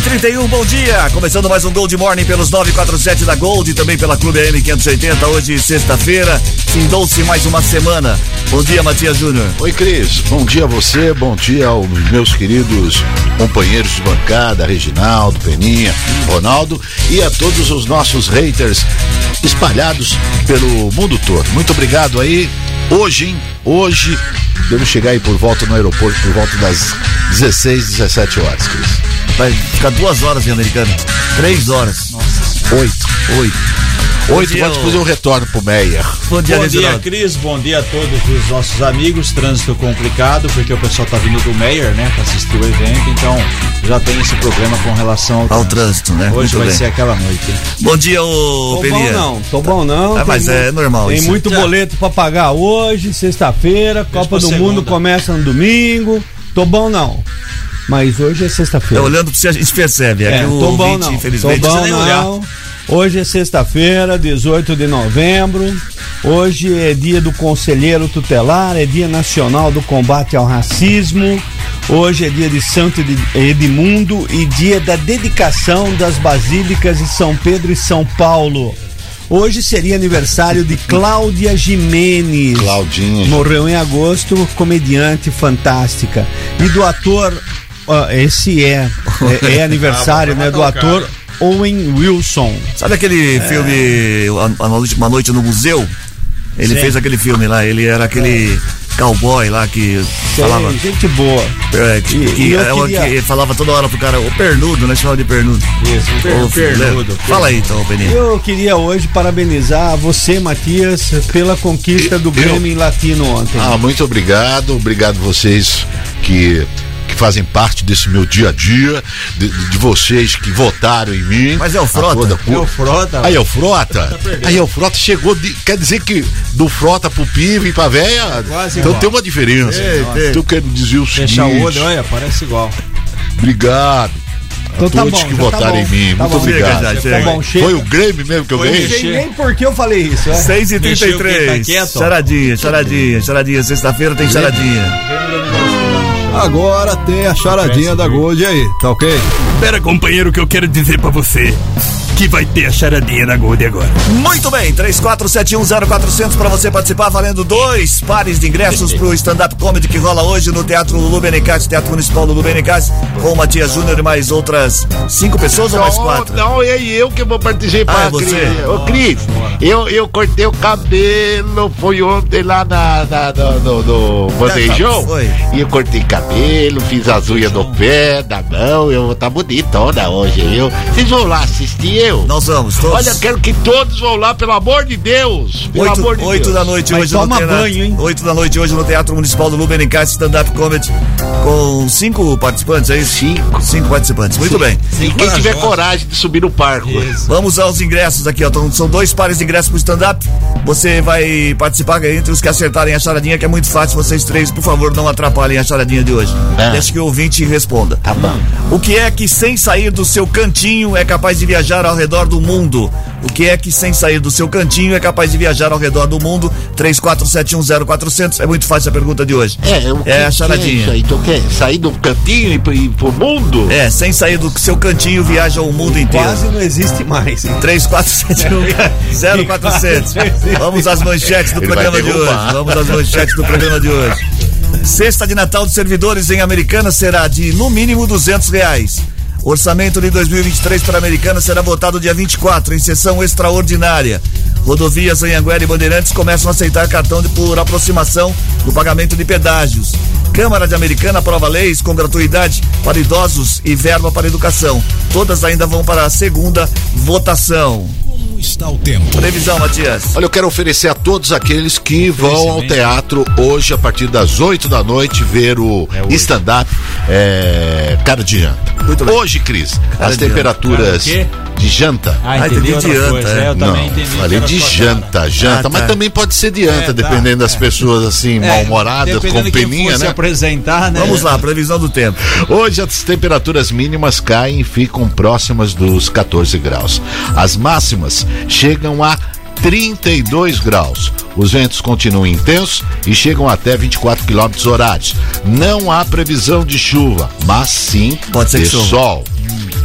Seis e trinta e um, bom dia! Começando mais um Gold Morning pelos 947 da Gold e também pela Clube AM 580, hoje sexta-feira, findou-se mais uma semana. Bom dia, Matias Júnior. Oi, Cris. Bom dia a você, bom dia aos meus queridos companheiros de bancada, Reginaldo, Peninha, Ronaldo e a todos os nossos haters espalhados pelo mundo todo. Muito obrigado aí. Hoje, hein? Hoje, devo chegar aí por volta no aeroporto por volta das 16, 17 horas, Cris. Vai ficar duas horas em Americana. Três horas. Nossa. Oito. Oito. Oito, pode fazer um retorno pro Meyer. Bom dia, bom dia Cris. Bom dia a todos os nossos amigos. Trânsito complicado, porque o pessoal tá vindo do Meyer, né, pra assistir o evento, então já tem esse problema com relação ao, ao trânsito, né? Hoje muito vai bem. ser aquela noite. Hein? Bom dia, ô tô Peninha. bom não, tô bom não. Ah, mas é normal Tem isso. muito boleto pra pagar hoje, sexta-feira, Copa do segunda. Mundo começa no domingo. Tô bom não. Mas hoje é sexta-feira. olhando pra você, a gente percebe. É, É, que o tô bom ouvinte, não. infelizmente, bom nem olhar. não. Hoje é sexta-feira, 18 de novembro. Hoje é dia do conselheiro tutelar, é dia nacional do combate ao racismo. Hoje é dia de Santo Edmundo e dia da dedicação das basílicas de São Pedro e São Paulo. Hoje seria aniversário de Cláudia Jimenez. Claudinha. Morreu em agosto, comediante fantástica. E do ator, esse é, é, é aniversário, né? Do ator Owen Wilson. Sabe aquele É. filme a, a noite, Uma Noite no Museu? Ele Sim. fez aquele filme lá, ele era aquele cowboy lá que Sei, falava. gente boa. É, que, E- que- e eu é o queria- que falava toda hora pro cara, o pernudo, né? Chamava de pernudo. Isso, filho, lembra? Fala aí então, Peninha. Eu queria hoje parabenizar você, Matias, pela conquista do Grêmio Latino ontem. Ah, muito obrigado. Obrigado vocês que que fazem parte desse meu dia a dia, de, de vocês que votaram em mim. Mas é o Frota? toda É o Frota. Aí é o Frota? Aí é o Frota chegou, de- quer dizer que do Frota pro Pive e pra véia, quase então igual. tem uma diferença. Ei. Então eu quero dizer o seguinte. Fechar o olho, olha, parece igual. Obrigado. Então a tá todos bom, que já tá votaram bom. em mim. Tá Muito bom. obrigado. Chega já, chega. Tá bom. Foi o Grêmio mesmo que eu Foi ganhei? Não sei nem por que eu falei isso. É? 6 e Mexeu quem 33 tá quieto. Charadinha, charadinha, charadinha. Sexta-feira tem charadinha. Agora tem a charadinha da Gold aí, tá ok? Espera, companheiro, que eu quero dizer pra você que vai ter a charadinha da Gold agora. Muito bem, 34710400 para você participar, valendo dois pares de ingressos pro stand-up comedy que rola hoje no Teatro Lulu Benicassi, Teatro Municipal Lulu Benicassi, com o Matias Júnior e mais outras cinco pessoas ou mais quatro? Não, é eu que vou participar, Ah, é você? Cris. Ô, Cris, eu, eu cortei o cabelo, foi ontem lá na, na, no, no, no bandejão. Foi. E eu cortei cabelo, fiz as unhas do pé, da mão, eu vou tá bonitona hoje, eu. Vocês vão lá assistir Nós vamos, todos. Olha, quero que todos vão lá, pelo amor de Deus. Pelo amor de Oito Deus. da noite Mas hoje no toma teatro. banho, hein? 8 da noite hoje no Teatro Municipal do Lubenicassi Stand-Up Comedy com cinco participantes, é isso? Cinco. Cinco participantes, muito bem. E quem tiver coragem de subir no parque. Vamos aos ingressos aqui, ó. Então, São dois pares de ingressos pro stand-up. Você vai participar entre os que acertarem a charadinha, que é muito fácil. Vocês três, por favor, não atrapalhem a charadinha de hoje. É. Deixa que o ouvinte responda. Tá bom. O que é que sem sair do seu cantinho é capaz de viajar ao redor do mundo? O que é que sem sair do seu cantinho é capaz de viajar ao redor do mundo? 34710400. É muito fácil a pergunta de hoje. É, o que É a que charadinha. isso aí? Então quer sair do cantinho e pro, e pro mundo? É, sem sair do seu cantinho viaja o mundo inteiro. Quase não existe mais. hein? 3471-0400. Vamos às manchetes do Ele programa de hoje. Vamos às manchetes do programa de hoje. Cesta de Natal de servidores em Americana será de no mínimo 200 reais. Orçamento de 2023 para a Americana será votado dia 24, em sessão extraordinária. Rodovias Anhanguera e Bandeirantes começam a aceitar cartão de, por aproximação do pagamento de pedágios. Câmara de Americana aprova leis com gratuidade para idosos e verba para educação. Todas ainda vão para a segunda votação. Está o tempo? Previsão, Matias. Olha, eu quero oferecer a todos aqueles que vão ao teatro hoje, a partir das 8 da noite, ver o stand-up é, Cara de Janta. Hoje, Cris, Cara as de temperaturas Janta. de janta. Ah, entendi outra coisa. É, eu Não, entendi. falei de janta, cara. janta, Ah, mas tá. também pode ser de anta, É, tá, dependendo das pessoas assim, É, mal-humoradas, com de peninha, né? apresentar, né? Vamos lá, previsão do tempo. Hoje as temperaturas mínimas caem e ficam próximas dos 14 graus. As máximas chegam a 32 graus. Os ventos continuam intensos e chegam até 24 quilômetros horários. Não há previsão de chuva, mas sim Pode ser de sol.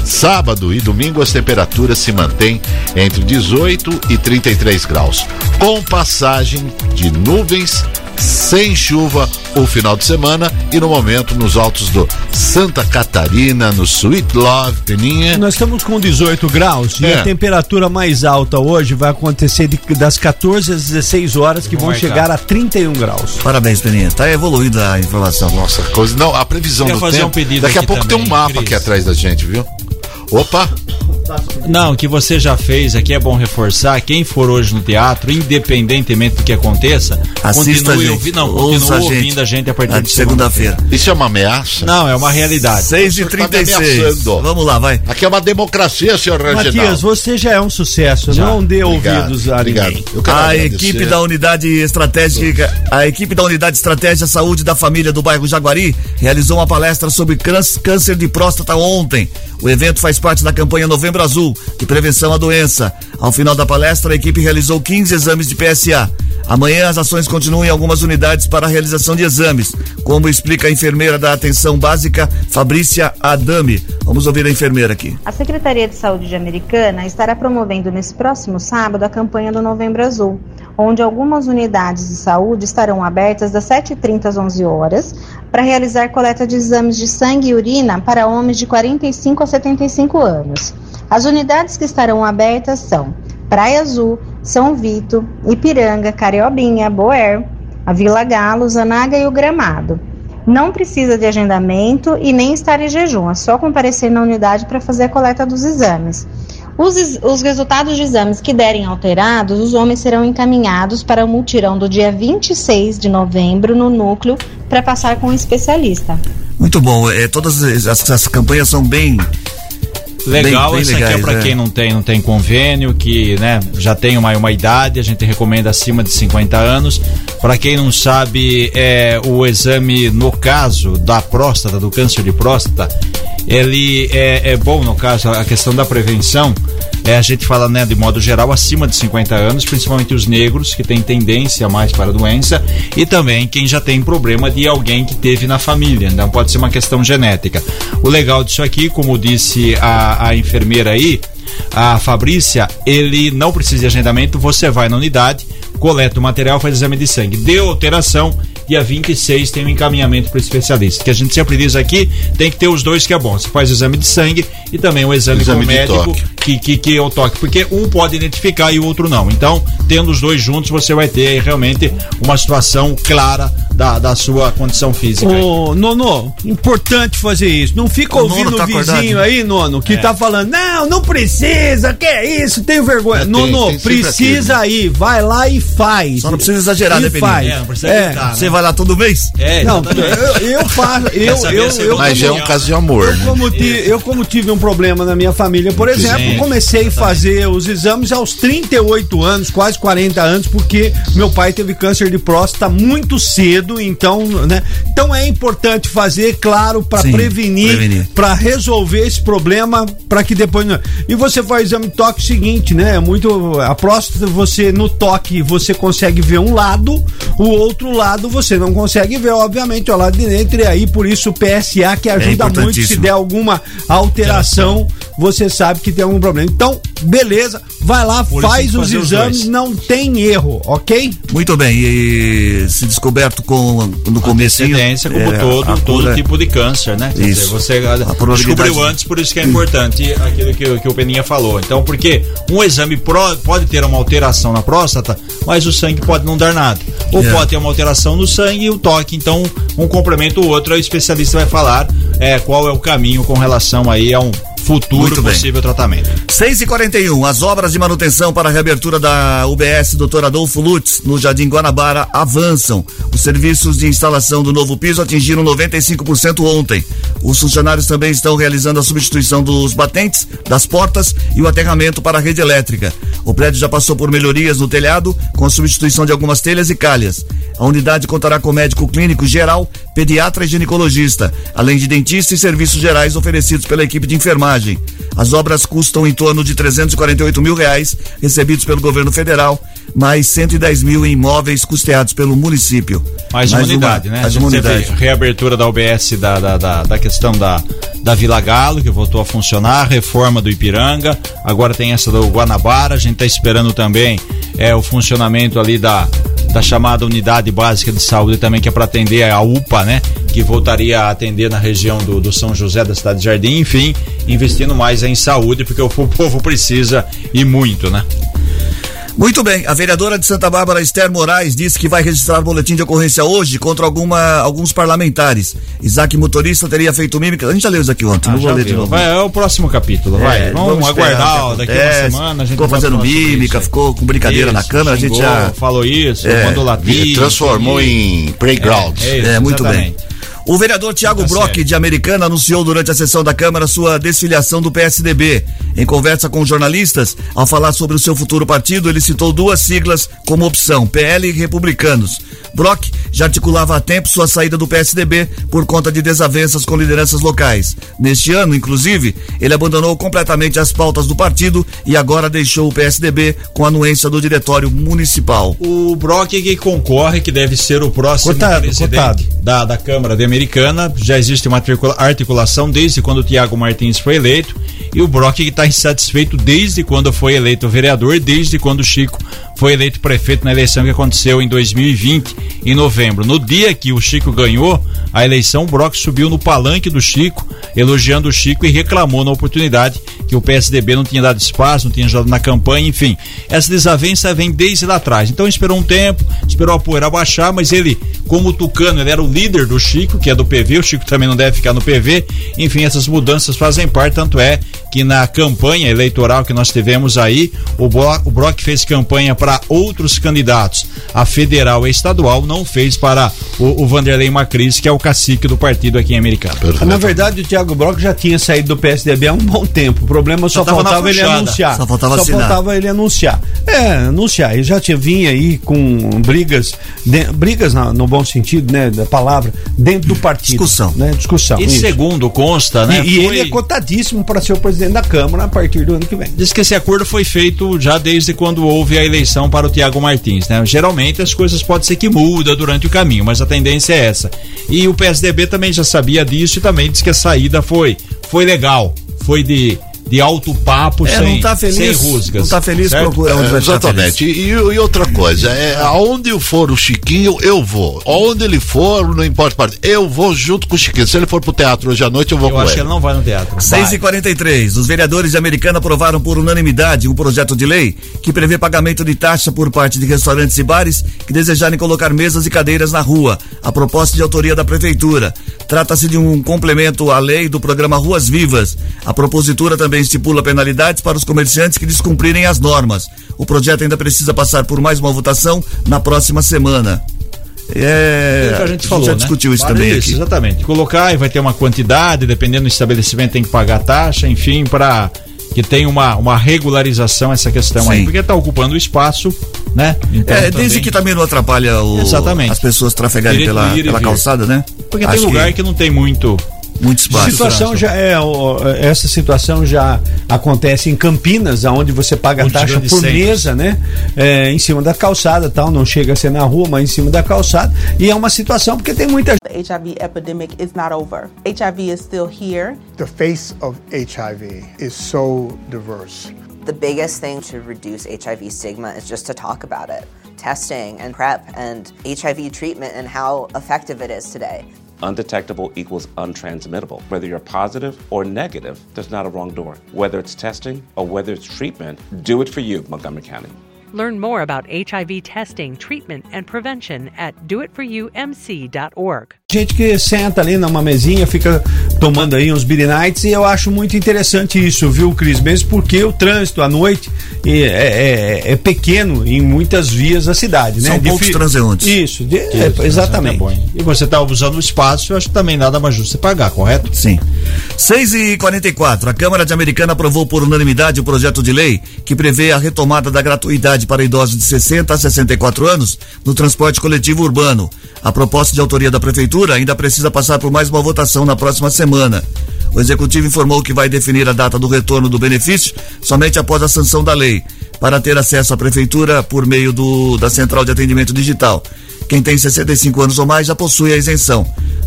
Sábado e domingo as temperaturas se mantêm entre 18 e 33 graus, com passagem de nuvens sem chuva o final de semana e no momento nos altos do Santa Catarina, no Sweet Love, Peninha. Nós estamos com 18 graus e É. a temperatura mais alta hoje vai acontecer de- das 14 às 16 horas, que vão marcar. chegar a 31 graus. Parabéns, Peninha. Tá evoluindo a informação. Nossa, coisa. Não, a previsão Queria do fazer tempo. um pedido Daqui a pouco tem um também, mapa Cris. aqui atrás da gente, viu? Opa! Não, que você já fez aqui é bom reforçar. Quem for hoje no teatro, independentemente do que aconteça, Assista a continue gente. ouvindo, não, Ouça continue a gente. ouvindo a gente a partir de segunda-feira. Isso é uma ameaça? Não, é uma realidade. 6 e O senhor tá me 36 ameaçando. Vamos lá, vai. Aqui é uma democracia, senhor Reginaldo. Matias, você já é um sucesso, Já. não dê Obrigado, ouvidos a obrigado. ninguém. Eu quero A agradecer. equipe da unidade estratégica, a equipe da unidade estratégia saúde da família do bairro Jaguari realizou uma palestra sobre câncer de próstata ontem. O evento faz parte da campanha Novembro Azul de prevenção à doença. Ao final da palestra, a equipe realizou 15 exames de PSA. Amanhã as ações continuam em algumas unidades para a realização de exames, como explica a enfermeira da atenção básica, Fabrícia Adame. Vamos ouvir a enfermeira aqui. A Secretaria de Saúde de Americana estará promovendo nesse próximo sábado a campanha do Novembro Azul, onde algumas unidades de saúde estarão abertas das 7h30 às 11 horas para realizar coleta de exames de sangue e urina para homens de 45 a 75 anos. As unidades que estarão abertas são Praia Azul, São Vito, Ipiranga, Cariobinha, Boer, a Vila Galo, Zanaga e o Gramado. Não precisa de agendamento e nem estar em jejum, é só comparecer na unidade para fazer a coleta dos exames. Os, os resultados de exames que derem alterados, os homens serão encaminhados para o multirão do dia 26 de novembro no núcleo para passar com um especialista. Muito bom. É, todas essas, essas campanhas são bem. Legal, bem isso aqui é legais, para é. quem não tem, não tem convênio, que né, já tem uma, uma idade, a gente recomenda acima de 50 anos. Para quem não sabe, é, o exame, no caso da próstata, do câncer de próstata, ele é, é bom, no caso, a questão da prevenção. É, a gente fala, né, de modo geral, acima de 50 anos, principalmente os negros, que têm tendência mais para a doença, e também quem já tem problema de alguém que teve na família, então pode ser uma questão genética. O legal disso aqui, como disse a, a enfermeira aí, a Fabrícia, ele não precisa de agendamento, você vai na unidade, coleta o material, faz exame de sangue. Deu alteração, dia 26 tem um encaminhamento para o especialista. Que a gente sempre diz aqui, tem que ter os dois que é bom. Você faz o exame de sangue e também o exame, Exame com o de médico que, que, que é o toque, porque um pode identificar e o outro não. Então, tendo os dois juntos, você vai ter aí realmente uma situação clara da, da sua condição física. Ô, Nono, importante fazer isso. Não fica O ouvindo tá o vizinho acordado. aí, Nono, que É. tá falando, não, não precisa, que é isso, tenho vergonha. É, tem- Nono, tem precisa aí, vai lá e faz. Só não precisa exagerar, e né, faz. É, não precisa É. gritar, Você né? Vai lá todo mês? É, Não, eu, eu faço, eu, eu, se eu, Mas é um caso de amor, Eu né? como, ti- eu, como tive um problema na minha família, por exemplo, Sim, comecei a fazer os exames aos 38 anos, quase 40 anos, porque meu pai teve câncer de próstata muito cedo, então, né? Então é importante fazer, claro, para prevenir, prevenir. para resolver esse problema, para que depois não... E você faz o exame de toque seguinte, né? É muito a próstata você no toque você consegue ver um lado, o outro lado você não consegue ver, obviamente, o lado de dentro e aí por isso o PSA que ajuda muito se É der alguma alteração, você sabe que tem algum problema. Então, beleza, vai lá, faz os os exames, dois. não tem erro, ok? Muito bem. E se descoberto com, no começo. Como todo, todo tipo de câncer, né? Quer Isso. dizer, você probabilidade- descobriu antes, por isso que é importante aquilo que, que o Peninha falou. Então, porque um exame pro- pode ter uma alteração na próstata, mas o sangue pode não dar nada. Ou É. pode ter uma alteração no sangue e o toque. Então, um complementa o outro, o especialista vai falar é, qual é o caminho com relação aí a um futuro possível tratamento. 6 e 41 as obras de manutenção para a reabertura da UBS Dr. Adolfo Lutz, no Jardim Guanabara, avançam. Os serviços de instalação do novo piso atingiram 95% ontem. Os funcionários também estão realizando a substituição dos batentes, das portas e o aterramento para a rede elétrica. O prédio já passou por melhorias no telhado, com a substituição de algumas telhas e calhas. A unidade contará com médico clínico geral, pediatra e ginecologista, além de dentista e serviços gerais oferecidos pela equipe de enfermagem. As obras custam em torno de 348 mil reais, recebidos pelo governo federal, mais 110 mil em imóveis custeados pelo município. Mais uma unidade, né? Mais uma teve unidade. reabertura da UBS da, da, da, da questão da, da Vila Galo, que voltou a funcionar, reforma do Ipiranga, agora tem essa do Guanabara, a gente está esperando também é, o funcionamento ali da, da chamada Unidade Básica de Saúde também, que é para atender a UPA, né? Que voltaria a atender na região do, do São José da cidade de Jardim, enfim, investindo mais em saúde, porque o povo precisa e muito, né? Muito bem, a vereadora de Santa Bárbara, Esther Moraes, disse que vai registrar boletim de ocorrência hoje contra alguma, alguns parlamentares. Isaac Motorista teria feito mímica. A gente já leu isso aqui ontem, não Ah, vou já ler de novo. Vai, é o próximo capítulo, vai. É, vamos, esperar aguardar daqui uma semana. A gente ficou vai fazendo mímica, ficou com brincadeira na Isso, câmera, a gente xingou, já. Falou isso, É, mandou latir. transformou em playground. É, isso, É, muito bem. O vereador Tiago Tá Brock, de Americana, anunciou durante a sessão da Câmara sua desfiliação do PSDB. Em conversa com jornalistas, ao falar sobre o seu futuro partido, ele citou duas siglas como opção: PL e Republicanos. Brock já articulava há tempo sua saída do PSDB por conta de desavenças com lideranças locais. Neste ano, inclusive, ele abandonou completamente as pautas do partido e agora deixou o PSDB com a anuência do diretório municipal. O Brock que concorre, que deve ser o próximo Cotado, presidente cotado. Da, da Câmara de Americana. Já existe uma articula- articulação desde quando o Tiago Martins foi eleito. E o Brock está insatisfeito desde quando foi eleito vereador, desde quando o Chico foi eleito prefeito na eleição que aconteceu em 2020, em novembro. No dia que o Chico ganhou a eleição, o Brock subiu no palanque do Chico, elogiando o Chico e reclamou na oportunidade que o PSDB não tinha dado espaço, não tinha ajudado na campanha, enfim. Essa desavença vem desde lá atrás. Então esperou um tempo, esperou a poeira baixar, mas ele, como tucano, ele era o líder do Chico, que é do PV, o Chico também não deve ficar no PV. Enfim, essas mudanças fazem parte, tanto é que na campanha eleitoral que nós tivemos aí, o, Bro, o Brock fez campanha para outros candidatos, a federal e estadual, não fez para o, o Vanderlei Macris, que é o cacique do partido aqui em Americano. Na verdade, o Thiago Brock já tinha saído do PSDB há um bom tempo. O problema só, Só faltava ele anunciar. Só faltava assinar. faltava ele anunciar. É, anunciar. Ele já tinha vinha aí com brigas, de- brigas na- no bom sentido, né, da palavra, dentro do partido. Discussão. Né, discussão. E isso. segundo consta, né? E, e foi- ele é cotadíssimo para ser o presidente da Câmara a partir do ano que vem. Diz que esse acordo foi feito já desde quando houve a eleição para o Tiago Martins, né? Geralmente as coisas podem ser que mudam durante o caminho, mas a tendência é essa. E o PSDB também já sabia disso e também disse que a saída foi, foi legal, foi de, de alto papo, É, sem, não tá feliz, sem rusgas. não tá feliz, certo? procura onde vai ficar Exatamente. E, e outra coisa, é, aonde for o Chiquinho, eu vou. Aonde ele for, não importa. parte, Eu vou junto com o Chiquinho. Se ele for pro teatro hoje à noite, eu vou Eu com acho ele. que ele não vai no teatro. 6 e 43 Os vereadores de Americana aprovaram por unanimidade um projeto de lei que prevê pagamento de taxa por parte de restaurantes e bares que desejarem colocar mesas e cadeiras na rua. A proposta de autoria da Prefeitura. Trata-se de um complemento à lei do programa Ruas Vivas. A propositura também estipula penalidades para os comerciantes que descumprirem as normas. O projeto ainda precisa passar por mais uma votação na próxima semana. É, a gente falou, já né? discutiu isso também isso, aqui. Exatamente. Colocar e vai ter uma quantidade, dependendo do estabelecimento, tem que pagar taxa, enfim, para que tenha uma, uma regularização essa questão aí, Sim. porque está ocupando o espaço, né? Então, É, desde também- que também não atrapalha o- Exatamente. as pessoas trafegarem pela, pela né? Porque Acho tem lugar que, não tem muito. Muito A espaço. situação já é, essa situação já acontece em Campinas, onde você paga Muitos taxa por centros. mesa, né? É, em cima da calçada, tal, não chega a ser na rua, mas em cima da calçada. E é uma situação porque tem muita The HIV epidemic is not over. HIV is still here. The face of HIV is so diverse. The biggest thing to reduce HIV stigma is just to talk about it. Testing and PrEP and HIV treatment and how effective it is today. Undetectable equals untransmittable. Whether you're positive or negative, there's not a wrong door. Whether it's testing or whether it's treatment, do it for you, Montgomery County. Learn more about HIV testing, treatment, and prevention at doitforyoumc.org. Gente que senta ali numa mesinha, fica tomando aí uns beer nights e eu acho muito interessante isso, viu, Cris? Mesmo porque o trânsito à noite é, é, é pequeno em muitas vias da cidade, né? São poucos transeuntes. Isso, de, é, exatamente. é bom, hein? e você está usando o espaço, eu acho que também nada mais justo você pagar, correto? Sim. 6 e 44 A Câmara de Americana aprovou por unanimidade o projeto de lei que prevê a retomada da gratuidade para idosos de 60 a 64 anos no transporte coletivo urbano. A proposta de autoria da Prefeitura ainda precisa passar por mais uma votação na próxima semana. O Executivo informou que vai definir a data do retorno do benefício somente após a sanção da lei, para ter acesso à Prefeitura por meio do, da Central de Atendimento Digital. Quem tem 65 anos ou mais já possui a isenção.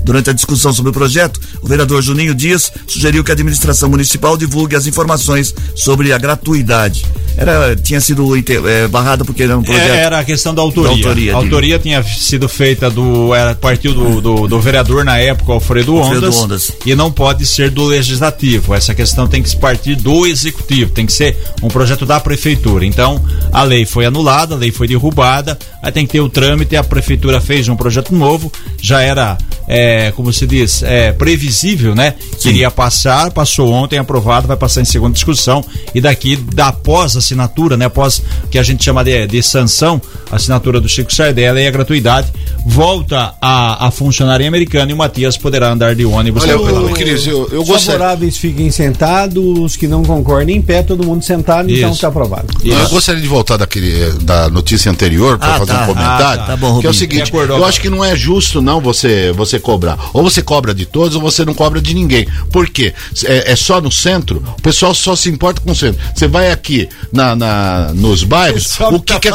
Durante a discussão sobre o projeto, o vereador Juninho Dias sugeriu que a administração municipal divulgue as informações sobre a gratuidade. Era, tinha sido é, barrada porque era um projeto. É, era a questão da autoria. Da autoria, a autoria tinha sido feita do. Era, partiu do, do, do vereador na época, Alfredo Ondas, Alfredo Ondas. E não pode ser do legislativo. Essa questão tem que partir do executivo. Tem que ser um projeto da prefeitura. Então, a lei foi anulada, a lei foi derrubada. Aí tem que ter o trâmite. A prefeitura fez um projeto novo. Já era, é, como se diz, é, previsível, né? Que iria passar, passou ontem, aprovado, vai passar em segunda discussão. E daqui, da após assinatura, né? Após que a gente chama de, de sanção, a assinatura do Chico Sardella e a gratuidade, volta a, a funcionar em americano e o Matias poderá andar de ônibus. Olha, eu, Cris, eu, eu Os favoráveis fiquem sentados, os que não concordem em pé, todo mundo sentado, então Isso. está aprovado. Eu gostaria de voltar daquele, eh, da notícia anterior para Ah, fazer tá. um comentário. Ah, tá. Tá bom, que é o seguinte, eu acho que não é justo não você você cobrar. Ou você cobra de todos ou você não cobra de ninguém. Por quê? É, é só no centro, o pessoal só se importa com o centro. Você vai aqui na, na- nos bairros, o que tá que,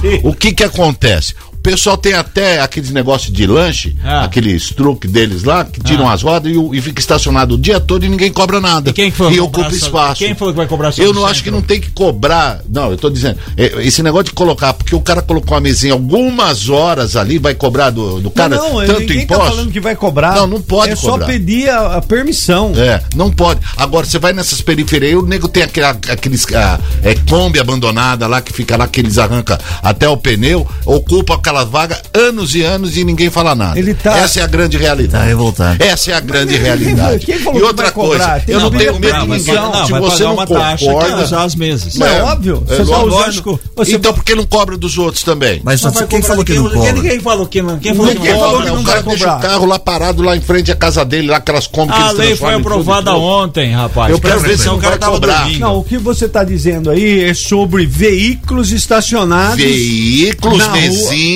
quê? O que que acontece? O pessoal tem até aqueles negócios de lanche, Ah. aqueles truques deles lá, que tiram as rodas e, e fica estacionado o dia todo e ninguém cobra nada. E quem que foi e ocupa espaço. quem falou que vai cobrar Eu não acho que centro? não tem que cobrar. Não, eu tô dizendo, é, esse negócio de colocar, porque o cara colocou a mesinha algumas horas ali, vai cobrar do, do cara não, não, tanto ninguém imposto. tá falando que vai cobrar. Não, não pode É cobrar. só pedir a, a permissão. É, não pode. Agora, você vai nessas periferias, o nego tem aquele, aqueles ah, é, Kombi abandonada lá, que fica lá, que eles arrancam até o pneu, ocupa aquela vaga anos e anos e ninguém fala nada. Ele tá- Essa é a grande realidade. Tá revoltado. Essa é a grande realidade. Quem falou e outra coisa, eu não que tenho medo de ninguém. Não, Se você não uma taxa que é concorda, usar as mesas. Mas é óbvio, é você tá lógico. Então por que não cobra dos outros também? Mas quem falou que não cobra? Quem, quem falou que não? Quem falou que Ninguém não falou cobra? que não o cara vai deixa o carro lá parado lá em frente à casa dele, lá aquelas Kombi que A eles lei foi aprovada ontem, rapaz. Eu quero ver se não o cara tava dormindo. Não, o que você está dizendo aí é sobre veículos estacionados. Veículos, na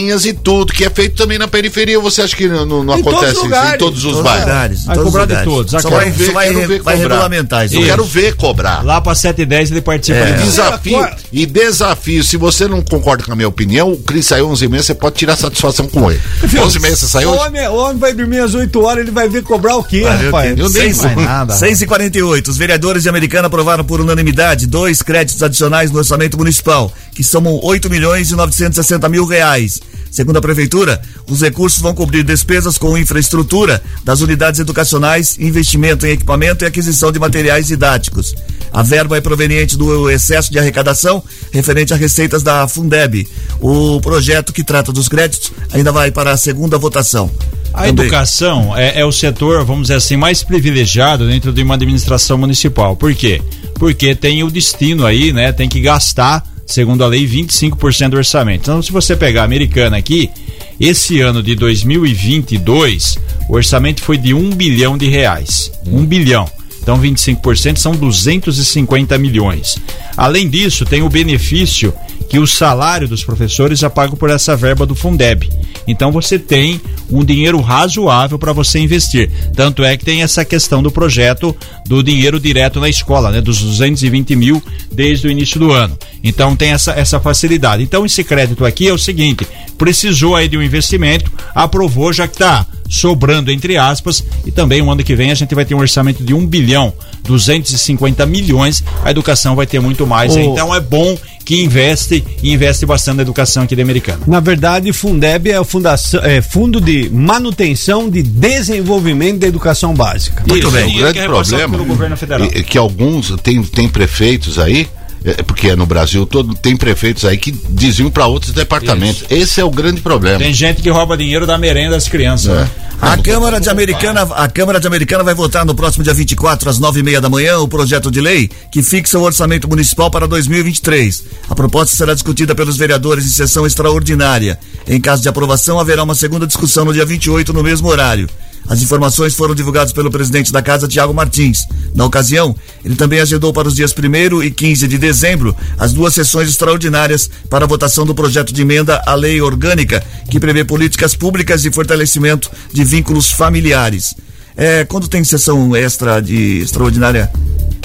rua. mesinhas e tudo, que é feito também na periferia. Você acha que não, não- todos acontece isso em todos os Todos bairros? lugares. Vai todos cobrar de todos. Só vai, Quero ver, só vai, quero ver vai cobrar. regulamentar isso. Eu quero ver cobrar. Lá para 7 e 10 ele participa É. de tudo. Desafio. E desafio. Se você não concorda com a minha opinião, o Cris saiu 11 h 30 você pode tirar satisfação com ele. 11 h 30 você O saiu hoje? homem, o homem vai dormir às 8 horas, ele vai ver cobrar o quê, Vai o rapaz? quê? Eu nem vou. nada. 6 e 48 Os vereadores de Americana aprovaram por unanimidade dois créditos adicionais no orçamento municipal, que somam 8 milhões e 960 mil reais. Segundo a Prefeitura, os recursos vão cobrir despesas com infraestrutura das unidades educacionais, investimento em equipamento e aquisição de materiais didáticos. A verba é proveniente do excesso de arrecadação referente a receitas da Fundeb. O projeto que trata dos créditos ainda vai para a segunda votação. A Também. educação é, é o setor, vamos dizer assim, mais privilegiado dentro de uma administração municipal. Por quê? Porque tem o destino aí, né? Tem que gastar, segundo a lei, 25% do orçamento. Então, se você pegar a americana aqui, esse ano de 2022, o orçamento foi de um bilhão de reais. Um bilhão. Então, 25% são 250 milhões. Além disso, tem o benefício que o salário dos professores é pago por essa verba do Fundeb. Então você tem um dinheiro razoável para você investir. Tanto é que tem essa questão do projeto do dinheiro direto na escola, né? Dos 220 mil desde o início do ano. Então tem essa, essa facilidade. Então esse crédito aqui é o seguinte: precisou aí de um investimento, aprovou, já que está sobrando, entre aspas, e também o ano que vem a gente vai ter um orçamento de 1 bilhão 250 milhões, a educação vai ter muito mais. Ô. Então é bom que investe e investe bastante na educação aqui da Americana. Na verdade, Fundeb é, o fundação, é Fundo de Manutenção de Desenvolvimento da Educação Básica. Muito Isso, bem, o grande é problema pelo governo federal. é que alguns tem, tem prefeitos aí É, porque no Brasil todo tem prefeitos aí que diziam para outros departamentos. Esse é o grande problema. Tem gente que rouba dinheiro da merenda das crianças. É. né? A Câmara de Americana, a Câmara de Americana vai votar no próximo dia 24 às nove e meia da manhã o projeto de lei que fixa o orçamento municipal para 2023. A proposta será discutida pelos vereadores em sessão extraordinária. Em caso de aprovação, haverá uma segunda discussão no dia 28 no mesmo horário. As informações foram divulgadas pelo presidente da casa, Tiago Martins. Na ocasião, ele também agendou para os dias 1 e 15 de dezembro as duas sessões extraordinárias para a votação do projeto de emenda à lei orgânica que prevê políticas públicas de fortalecimento de vínculos familiares. É, quando tem sessão extra de extraordinária,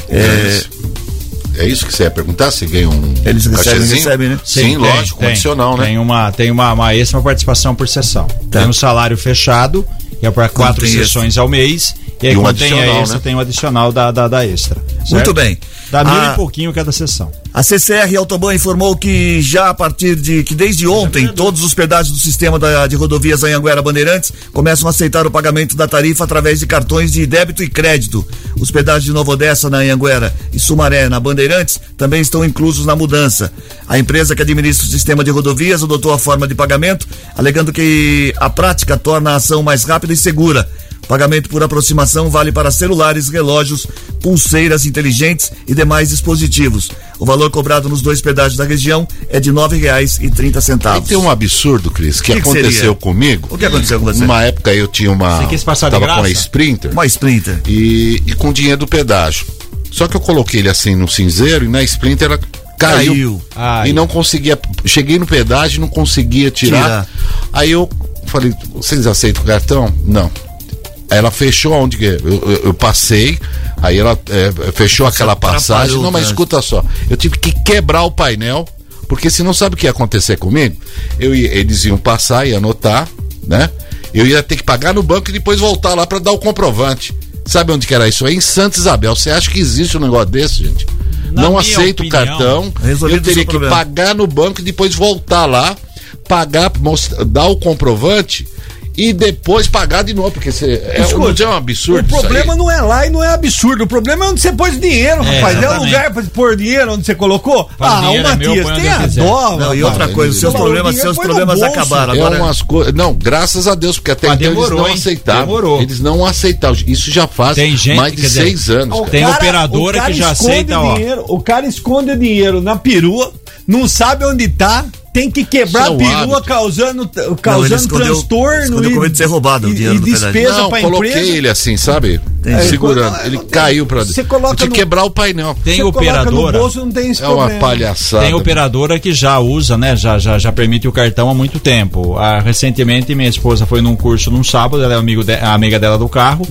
é, É isso que você ia perguntar? Se ganha um Eles recebem, recebem, né? Sim, tem, lógico, tem. condicional, né? Tem uma, tem uma, uma extra uma participação por sessão. Tá. Tem um salário fechado, que é para quatro sessões ao mês. E aí, E um quando tem a extra, né? tem um adicional da, da, da extra. certo? Muito bem. Dá mil Ah, e pouquinho cada sessão. A CCR Autoban informou que já a partir de que desde ontem todos os pedágios do sistema da- de rodovias Anhanguera Bandeirantes começam a aceitar o pagamento da tarifa através de cartões de débito e crédito. Os pedágios de Nova Odessa na Anhanguera e Sumaré na Bandeirantes também estão inclusos na mudança. A empresa que administra o sistema de rodovias adotou a forma de pagamento, alegando que a prática torna a ação mais rápida e segura. Pagamento por aproximação vale para celulares, relógios, pulseiras inteligentes e demais dispositivos. O valor cobrado nos dois pedágios da região é de R$ 9,30 Aí centavos. tem um absurdo, Cris, que, Que que aconteceu seria? comigo. O que aconteceu com você? Numa época eu tinha uma. Você quis passar de tava com a graça? Sprinter Uma Sprinter. e, e com dinheiro do pedágio. Só que eu coloquei ele assim no cinzeiro e na Sprinter ela caiu. Caiu. Ai. E não conseguia. Cheguei no pedágio e não conseguia tirar. Tirar. Aí eu falei, vocês aceitam o cartão? Não. Aí ela fechou onde que eu, eu- eu passei, aí ela é, fechou aquela passagem. Não, o mas escuta só, eu tive que quebrar o painel, porque se não sabe o que ia acontecer comigo, eu ia- eles iam passar e anotar, né? Eu ia ter que pagar no banco e depois voltar lá para dar o comprovante. Sabe onde que era isso? É em Santa Isabel. Você acha que existe um negócio desse, gente? Na não aceito o opinião, cartão. resolvido Eu teria o que problema. pagar no banco e depois voltar lá, pagar, mostrar, dar o comprovante e depois pagar de novo, porque você é, Escuta, é um absurdo. O isso problema aí? não é lá e não é absurdo. O problema é onde você pôs dinheiro, É, rapaz. É o exatamente. lugar pra pôr dinheiro onde você colocou. Ah, o é meu, Matias, onde tem a dó, Não, e outra coisa, seus problemas, seus problemas acabaram. É Agora, umas coisas. Não, graças a Deus, porque até Mas então eles não hein? aceitavam. Demorou. Eles não aceitavam. Isso já faz Tem gente, mais de quer dizer, seis anos. Cara. Tem cara- operadora o cara que já esconde aceita, ó. dinheiro, O cara esconde o dinheiro na perua, não sabe onde tá, tem que quebrar é a perua, hábito. causando, causando escondeu- transtorno escondeu e, com medo de ser roubado e- e despesa Não, pra coloquei empresa. ele assim, sabe? Entendi. Segurando. Ele caiu pra Você Eu coloca no- quebrar o painel. Tem Você coloca operadora. No bolso, não tem esse É uma palhaçada. Tem operadora que já usa, né? Já, já, já permite o cartão há muito tempo. Ah, recentemente, minha esposa foi num curso num sábado, ela é amigo de- a amiga dela do carro.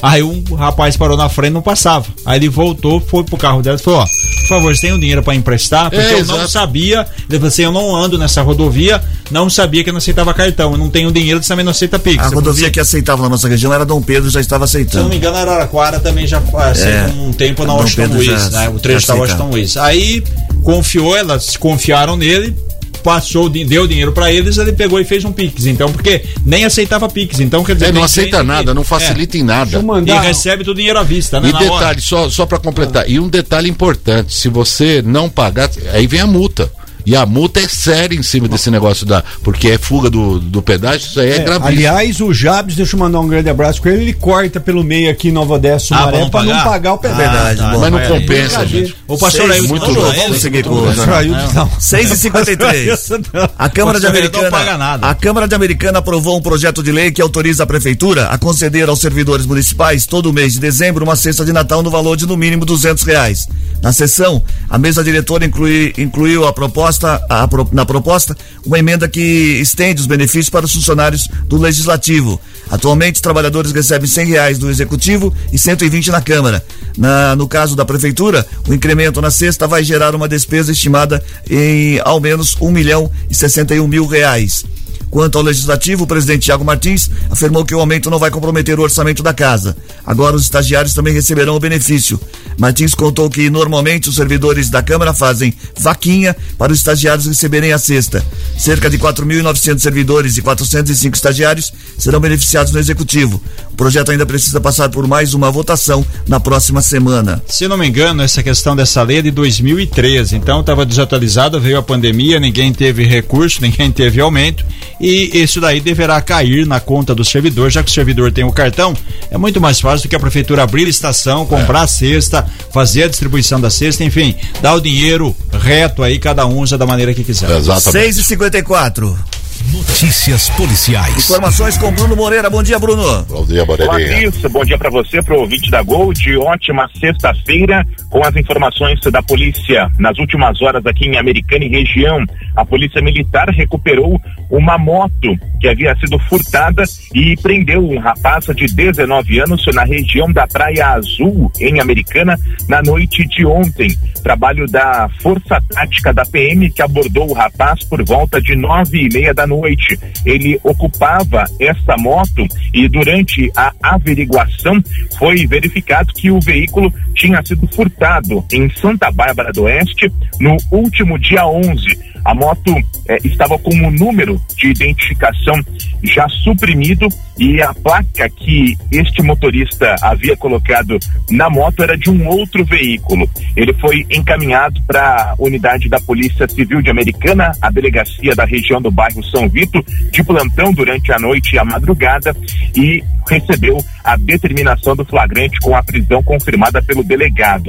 Aí um rapaz parou na frente e não passava. Aí ele voltou, foi pro carro dela e falou: Ó, por favor, você tem um dinheiro pra emprestar? Porque É, eu não exato. sabia. Ele falou assim: eu não ando nessa rodovia, não sabia que não aceitava cartão. Eu não tenho dinheiro, você também não aceita Pix. a rodovia que aceitava na nossa região era Dom Pedro, já estava Se eu não aceitando. me engano, Araraquara também já faz É. um tempo na Washington Luiz, já- né? O trecho já da. Washington Luiz. Aí confiou, elas confiaram nele, passou, deu dinheiro pra eles, ele pegou e fez um Pix. Então, porque nem aceitava Pix. Então, quer dizer, É, não tem aceita nada, não facilita em nada. É, mandar. e recebe todo o dinheiro à vista, né? E na hora. detalhe, só, só para completar, e um detalhe importante: se você não pagar, aí vem a multa. E a multa é séria em cima desse negócio da. Porque é fuga do, do pedágio, isso aí é, É, gravíssimo. aliás, o Jabs, deixa eu mandar um grande abraço com ele, ele corta pelo meio aqui em Nova Odessa, Ah, Sumaré, pra não pra não pagar? o pedágio. Verdade, tá. Mas não compensa, gente. O pastor Seis, Ailton muito louco. Vamos seguir com o Ailton, não. 6 e 53 A Câmara de Pastor Ailton Americana. A Câmara de Americana aprovou um projeto de lei que autoriza a prefeitura a conceder aos servidores municipais todo mês de dezembro uma cesta de Natal no valor de no mínimo duzentos reais. Na sessão, a mesa diretora inclui- incluiu a proposta, a pro- na proposta uma emenda que estende os benefícios para os funcionários do legislativo. Atualmente, os trabalhadores recebem cem reais do executivo e 120 na Câmara. Na- no caso da prefeitura, o incremento na cesta vai gerar uma despesa estimada em ao menos um milhão e 61 mil reais. Quanto ao legislativo, o presidente Tiago Martins afirmou que o aumento não vai comprometer o orçamento da casa. Agora os estagiários também receberão o benefício. Martins contou que normalmente os servidores da Câmara fazem vaquinha para os estagiários receberem a cesta. Cerca de 4.900 servidores e 405 estagiários serão beneficiados no executivo. O projeto ainda precisa passar por mais uma votação na próxima semana. Se não me engano, essa questão dessa lei é de 2013, então estava desatualizada, veio a pandemia, ninguém teve recurso, ninguém teve aumento e isso daí deverá cair na conta do servidor, já que o servidor tem o cartão, é muito mais fácil do que a prefeitura abrir a estação, comprar a cesta, fazer a distribuição da cesta, enfim, dar o dinheiro reto aí, cada um usa da maneira que quiser. Exatamente. 6 e 54 Notícias policiais. Informações com Bruno Moreira. Bom dia, Bruno. Bom dia, Olá, Cris. Bom dia para você, pro ouvinte da Gol. De ótima sexta-feira, com as informações da polícia. Nas últimas horas aqui em Americana e região, a polícia militar recuperou uma moto que havia sido furtada e prendeu um rapaz de 19 anos na região da Praia Azul, em Americana, na noite de ontem. Trabalho da Força Tática da PM que abordou o rapaz por volta de nove e meia da noite. Ele ocupava essa moto e durante a averiguação foi verificado que o veículo tinha sido furtado em Santa Bárbara do Oeste no último dia 11. A moto eh, estava com o número de identificação já suprimido e a placa que este motorista havia colocado na moto era de um outro veículo. Ele foi encaminhado para a unidade da Polícia Civil de Americana, a delegacia da região do bairro São Vito, de plantão durante a noite e a madrugada e recebeu a determinação do flagrante com a prisão confirmada pelo delegado.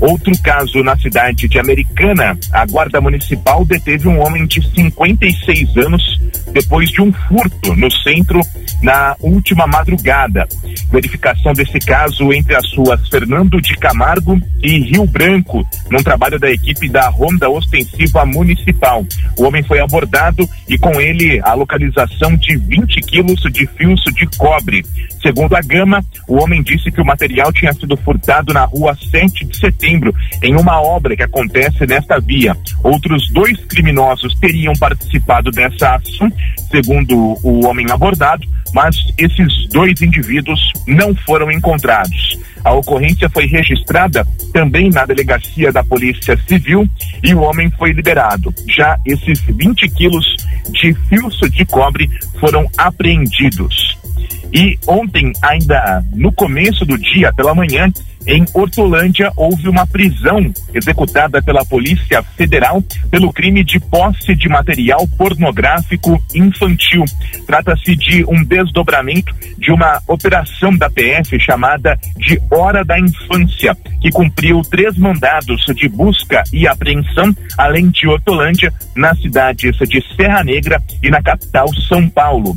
Outro caso na cidade de Americana, a Guarda Municipal deteve um homem de 56 anos depois de um furto no centro na última madrugada. Verificação desse caso entre as ruas Fernando de Camargo e Rio Branco, num trabalho da equipe da Ronda Ostensiva Municipal. O homem foi abordado e com ele a localização de 20 quilos de fios de cobre. Segundo a Gama, o homem disse que o material tinha sido furtado na rua 7 de setembro, em uma obra que acontece nesta via. Outros dois criminosos teriam participado dessa ação, segundo o homem abordado, mas esses dois indivíduos não foram encontrados. A ocorrência foi registrada também na delegacia da Polícia Civil e o homem foi liberado. Já esses 20 quilos de fios de cobre foram apreendidos. E ontem, ainda no começo do dia, pela manhã, em Hortolândia, houve uma prisão executada pela Polícia Federal pelo crime de posse de material pornográfico infantil. Trata-se de um desdobramento de uma operação da PF chamada de Hora da Infância, que cumpriu três mandados de busca e apreensão, além de Hortolândia, nas cidades de Serra Negra e na capital São Paulo.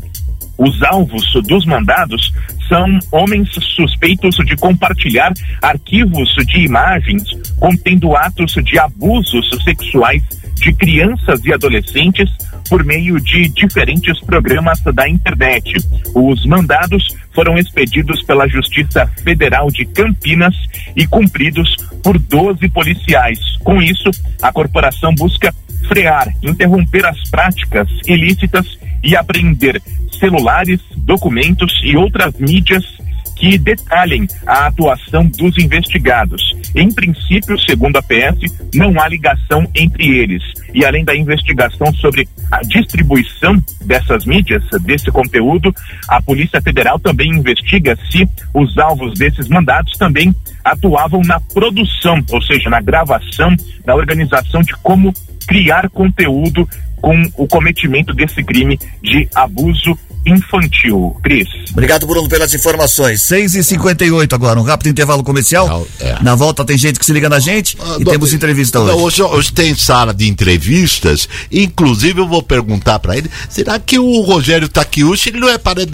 Os alvos dos mandados são homens suspeitos de compartilhar arquivos de imagens contendo atos de abusos sexuais de crianças e adolescentes por meio de diferentes programas da internet. Os mandados foram expedidos pela Justiça Federal de Campinas e cumpridos por 12 policiais. Com isso, a corporação busca frear, interromper as práticas ilícitas e apreender celulares, documentos e outras mídias que detalhem a atuação dos investigados. Em princípio, segundo a PS, não há ligação entre eles. E além da investigação sobre a distribuição dessas mídias, desse conteúdo, a Polícia Federal também investiga se os alvos desses mandados também atuavam na produção, ou seja, na gravação, na organização de como criar conteúdo com o cometimento desse crime de abuso infantil. Cris. Obrigado, Bruno, pelas informações. 6 e 58 agora, um rápido intervalo comercial. é. Na volta tem gente que se liga na gente e temos entrevista hoje. Não, hoje. hoje tem sala de entrevistas, inclusive eu vou perguntar para ele, será que o Rogério Takiuchi ele não é paredão?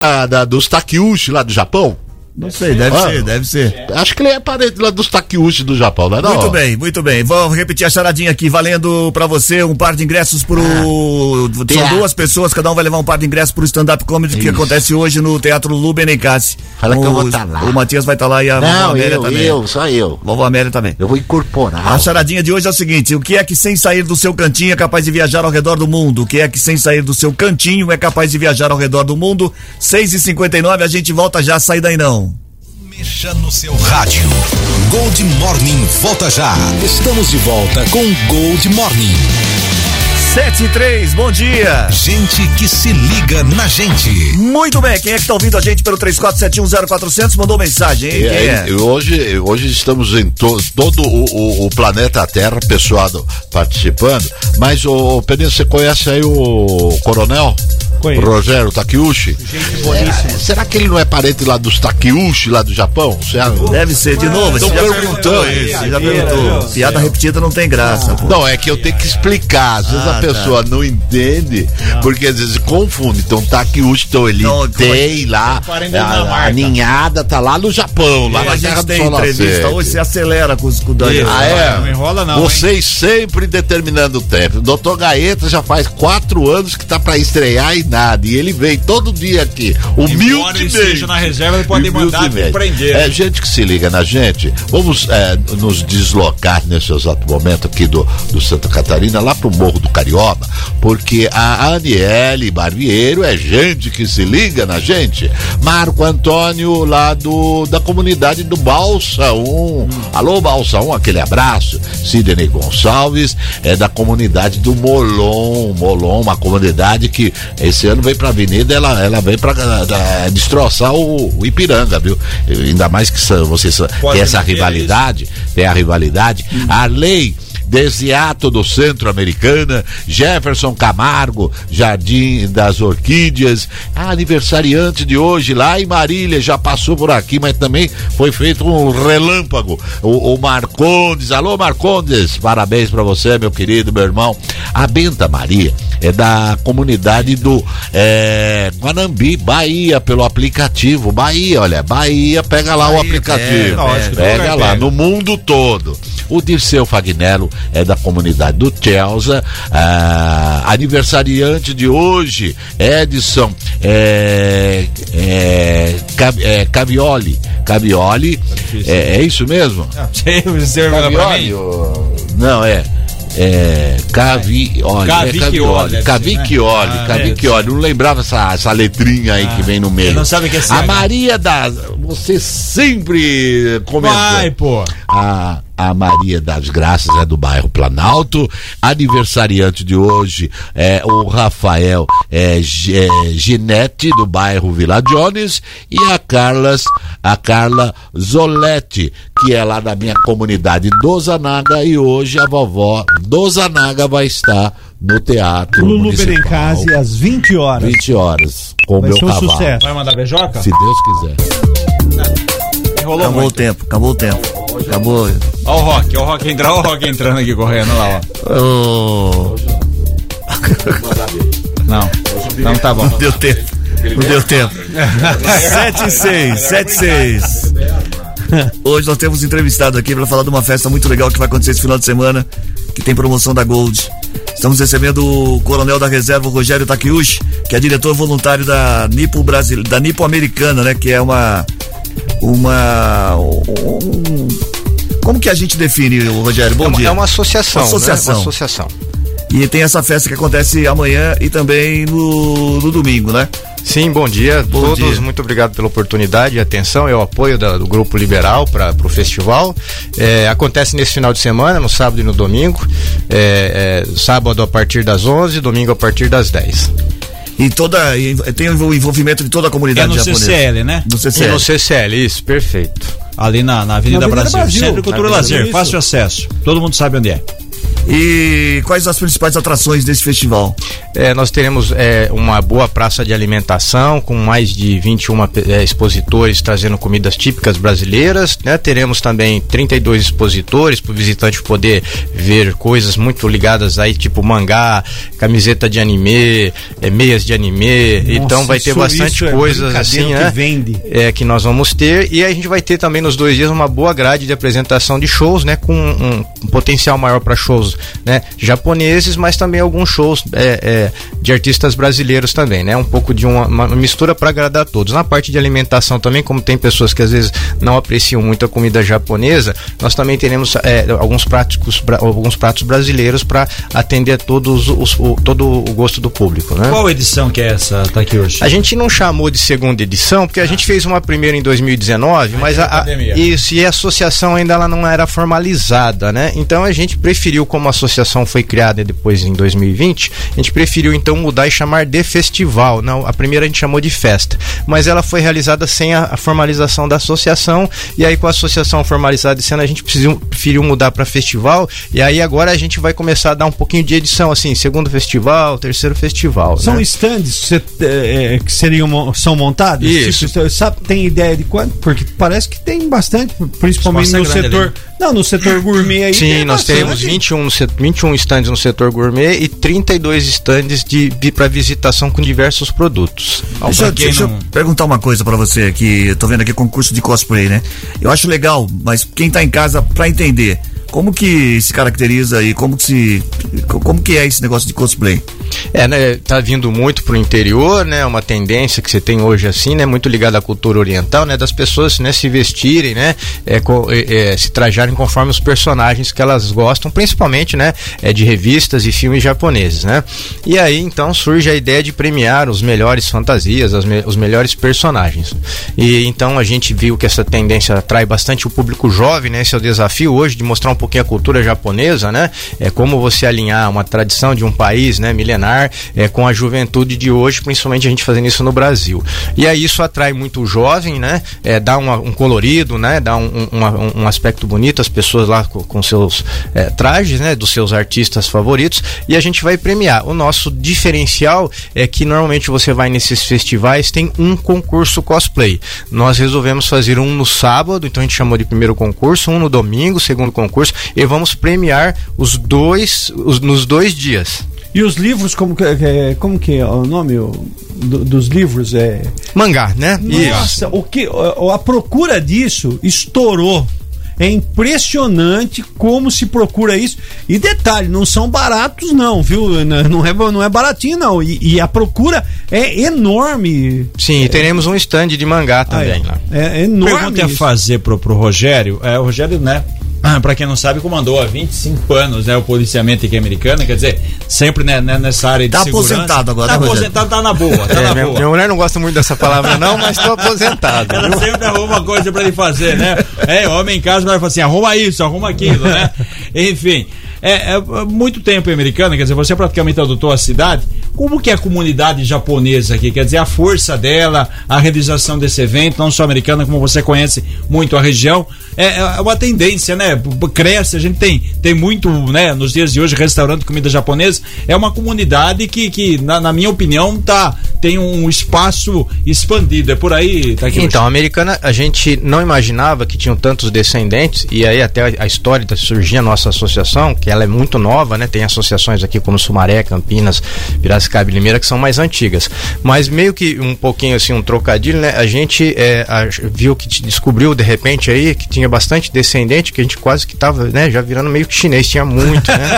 Ah, da, dos Takiushi lá do Japão? Não sei, deve Ah, ser, deve ser. Acho que ele é parente lá dos Takiushi do Japão, não é não? Muito bem, muito bem. Vamos repetir a charadinha aqui, valendo pra você um par de ingressos pro. São Teatro. duas pessoas, cada um vai levar um par de ingressos pro stand-up comedy que Isso. acontece hoje no Teatro Lubenicassi. Fala que eu vou O- tá lá. O Matias vai estar lá e a Não, Amélia eu, também. eu, só eu. Vovó Amélia também. Eu vou incorporar. A charadinha de hoje é o seguinte: o que é que sem sair do seu cantinho é capaz de viajar ao redor do mundo? O que é que sem sair do seu cantinho é capaz de viajar ao redor do mundo? 6h59, a gente volta já, sai daí não. Mexa no seu rádio. Gold Morning volta já. Estamos de volta com Gold Morning. 7 e 3, bom dia. Gente que se liga na gente. Muito bem, quem é que tá ouvindo a gente pelo 34710400 mandou mensagem, hein? E Quem aí, é? hoje, hoje estamos em to- todo o, o- o planeta Terra, pessoal do- participando. Mas, o Peninha, você conhece aí o Coronel? Conheço. Rogério Takiushi? É, será que ele não é parente lá dos Takiushi, lá do Japão? Acha? Deve ser de novo, Estão você já perguntando perguntou isso. já perguntou. Piada repetida não tem graça. pô. Não, é que eu tenho que explicar. Às vezes Ah, a pessoa não entende, porque às vezes confunde. Então tá o então ele Não, tem lá. A, a ninhada tá lá no Japão, lá Mas na a gente terra do tem sol entrevista hoje, você acelera com os com o Daniel. Ah, é? Não enrola não, Vocês sempre determinando o tempo. O doutor Gaeta já faz quatro anos que tá pra estrear e nada. E ele vem todo dia aqui. Embora ele esteja na reserva, ele pode mandar prender. É gente que se liga na gente. Vamos é, nos deslocar nesse exato momento aqui do, do Santa Catarina, lá pro Morro do Carioba, porque a Aniele Barbiero é gente que se liga na gente. Marco Antônio, lá do, da comunidade do Balsa 1. Alô, Balsa 1, aquele abraço. Sidney Gonçalves é da comunidade do Molon. Molon, uma comunidade que esse ano veio pra Avenida, ela, ela veio pra da- destroçar o, o Ipiranga, viu? Ainda mais que vocês tem essa rivalidade, tem a rivalidade. A lei Desiato do Centro-Americana, Jefferson Camargo, Jardim das Orquídeas, a aniversariante de hoje lá em Marília, já passou por aqui, mas também foi feito um relâmpago. O, o Marcondes, alô Marcondes, parabéns pra você, meu querido, meu irmão. A Benta Maria é da comunidade do é, Guanambi, Bahia, pelo aplicativo. Bahia, olha, Bahia, pega lá o Bahia, aplicativo. pega, lógico, pega lá, no mundo todo. O Dirceu Fagnello é da comunidade do Chelsea. Ah, aniversariante de hoje, Edson é, é, é, Cavioli. Cavioli, é, é isso mesmo? Pra Cavioli? Não, é. É. Cavioli. Cavicchioli, É Cavicchioli. ser, né? Ah, Cavicchioli. Não lembrava essa, essa letrinha aí que vem no meio. não sabe que é A. Maria das. Você sempre comentou. Vai, pô. A, a Maria das Graças é do bairro Planalto. Aniversariante de hoje é o Rafael é, é, Ginete, do bairro Vila Jones. E a Carlas, a Carla Zoletti, que é lá da minha comunidade Dozanaga. E hoje a vovó Dozanaga vai estar no teatro. Lulu Municipal, Berencase às 20 horas. 20 horas. Com o Vai meu ser um cavalo. sucesso. Vai mandar beijoca? Se Deus quiser. Enrolou Acabou o muito. tempo, acabou o tempo. Acabou. Ó o Rock, ó o Rock entrando, ó o Rock entrando aqui correndo lá, ó. Não, não tá bom. Não deu tempo. Não deu tempo. 7 e 6, 7 e 6. Hoje nós temos entrevistado aqui para falar de uma festa muito legal que vai acontecer esse final de semana, que tem promoção da Gold. Estamos recebendo o coronel da reserva, Rogério Takiushi, que é diretor voluntário da Nipo Brasil, da Nipo Americana, né? Que é uma. Uma. um- como que a gente define, o Rogério? Bom é, uma, dia. é uma associação. Uma associação. Né? Uma associação. E tem essa festa que acontece amanhã e também no, no domingo, né? Sim, bom dia a Bom todos. dia. Muito obrigado pela oportunidade e atenção. É o apoio da- do Grupo Liberal para o festival. É, acontece nesse final de semana, no sábado e no domingo. É, é, sábado a partir das 11, domingo a partir das 10. E toda e tem o envolvimento de toda a É comunidade no japonesa. CCL, né? No E CCL. no CCL, isso, perfeito. Ali na, na Avenida, Na Avenida Brasil. Brasil. Centro Cultura e Lazer, fácil acesso. Todo mundo sabe onde é. E quais as principais atrações desse festival? É, nós teremos é, uma boa praça de alimentação com mais de 21 é, expositores trazendo comidas típicas brasileiras. Né? Teremos também 32 expositores para o visitante poder ver coisas muito ligadas aí, tipo mangá, camiseta de anime, é, meias de anime. Nossa, então vai ter isso- bastante é coisas assim, que né? vende. É, que nós vamos ter. E a gente vai ter também nos dois dias uma boa grade de apresentação de shows, né? Com um, um potencial maior para shows né, japoneses, mas também alguns shows é, é, de artistas brasileiros também, né? Um pouco de uma, uma mistura para agradar a todos. Na parte de alimentação também, como tem pessoas que às vezes não apreciam muito a comida japonesa, nós também teremos é, alguns pratos, alguns pratos brasileiros para atender a todos os, o, todo o gosto do público, né? Qual edição que é essa, tá aqui hoje? A gente não chamou de segunda edição, porque a gente fez uma primeira em 2019, mas a, a, isso, e a associação ainda ela não era formalizada, né? Então a gente preferiu, como a associação foi criada depois em 2020, a gente preferiu então mudar e chamar de festival. Não, a primeira a gente chamou de festa, mas ela foi realizada sem a, a formalização da associação, e aí com a associação formalizada esse ano a gente precisou, preferiu mudar para festival, e aí agora a gente vai começar a dar um pouquinho de edição, assim, segundo festival, terceiro festival. São né? stands cê, é, é, que seriam são montados? Isso. Tipo, sabe, tem ideia de quanto? Porque parece que tem bastante, principalmente é no grande setor. ali. Não, no setor gourmet aí. Sim, tem nós bastante. teremos 21, no set- 21 stands no setor gourmet e 32 stands de, de para visitação com diversos produtos. Deixa, eu- deixa eu perguntar uma coisa pra você que eu tô vendo aqui concurso de cosplay, né? Eu acho legal, mas quem tá em casa pra entender, como que se caracteriza e como que se como que é esse negócio de cosplay? É, né, tá vindo muito pro interior, né, uma tendência que você tem hoje assim, né, muito ligada à cultura oriental, né, das pessoas, né, se vestirem, né, é, é, é, se trajarem conforme os personagens que elas gostam, principalmente, né, é, de revistas e filmes japoneses, né. E aí, então, surge a ideia de premiar os melhores fantasias, as me- os melhores personagens. E então a gente viu que essa tendência atrai bastante o público jovem, né, esse é o desafio hoje de mostrar um pouquinho a cultura japonesa, né, é como você alinhar uma tradição de um país, né, milenar, é, com a juventude de hoje, principalmente a gente fazendo isso no Brasil. E aí isso atrai muito o jovem, né? É, dá uma- um colorido, né? Dá um, um- um aspecto bonito, as pessoas lá com, com seus é, trajes, né? Dos seus artistas favoritos. E a gente vai premiar. O nosso diferencial é que normalmente você vai nesses festivais, tem um concurso cosplay. Nós resolvemos fazer um no sábado, então a gente chamou de primeiro concurso, um no domingo, segundo concurso, e vamos premiar os dois os, nos dois dias. E os livros, como que é, como que é o nome o- do- dos livros? É... Mangá, né? Nossa, o que, a, a procura disso estourou. É impressionante como se procura isso. E detalhe, não são baratos, não, viu? Não é, não é baratinho, não. E, e a procura é enorme. Sim, e teremos um stand de mangá também lá. É enorme. Pergunta a isso. fazer pro, pro Rogério. É, o Rogério, né? Ah, Pra quem não sabe, comandou há 25 anos né, o policiamento aqui americano, quer dizer, sempre né, né, nessa área de Tá segurança. aposentado agora, Tá né, aposentado, tá na boa, tá É, na minha, boa. minha mulher não gosta muito dessa palavra, não, mas estou aposentado. Ela viu? sempre arruma uma coisa pra ele fazer, né? É, homem em casa vai falar assim, arruma isso, arruma aquilo, né? Enfim, é, é muito tempo americana, quer dizer, você praticamente adotou a cidade. Como que é a comunidade japonesa aqui? Quer dizer, a força dela, a realização desse evento, não só americana, como você conhece muito a região, é, é uma tendência, né? Cresce, a gente tem, tem muito, né, nos dias de hoje, restaurante, comida japonesa, é uma comunidade que, que na, na minha opinião, tá, tem um espaço expandido. É por aí, tá aqui Então, a americana, a gente não imaginava que tinham tantos descendentes, e aí até a- história de surgir a nossa associação, que ela é muito nova, né? Tem associações aqui como Sumaré, Campinas, Piracicaba e Limeira, que são mais antigas. Mas meio que um pouquinho assim, um trocadilho, né? A gente é, a- viu que descobriu de repente aí que tinha bastante descendente, que a gente quase que tava, né? Já virando meio que chinês, tinha muito, né?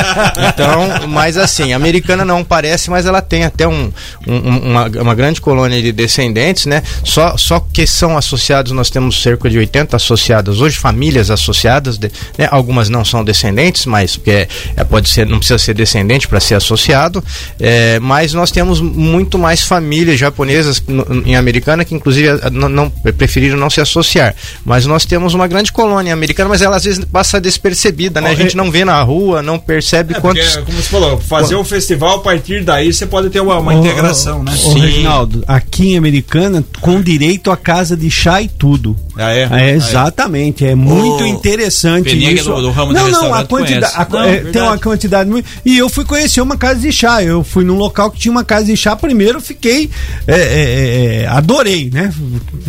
Então, mas assim, americana não parece, mas ela tem até um, um- uma, uma grande colônia de descendentes, né? Só, só que são associados, nós temos cerca de 80 associadas, hoje famílias associadas, de- né? algumas não são descendentes, mas porque é, pode ser, não precisa ser descendente para ser associado, é, mas nós temos muito mais famílias japonesas em Americana que inclusive não, não- preferiram não se associar. Mas nós temos uma grande colônia americana, mas ela às vezes passa despercebida, né? A gente não vê na rua, não percebe É, quantos. porque, como você falou, fazer um festival, a partir daí você pode ter uma, uma integração, né? ô, Reginaldo, aqui em Americana, com direito a casa de chá e tudo. Ah, é? É, exatamente, é muito interessante Peninha, é isso. do- do ramo de não, não, a quantidade, a- Não, é, verdade. tem uma quantidade muito. E eu fui conhecer uma casa de chá. Eu fui num local que tinha uma casa de chá. Primeiro, fiquei, é, é, é, adorei, né?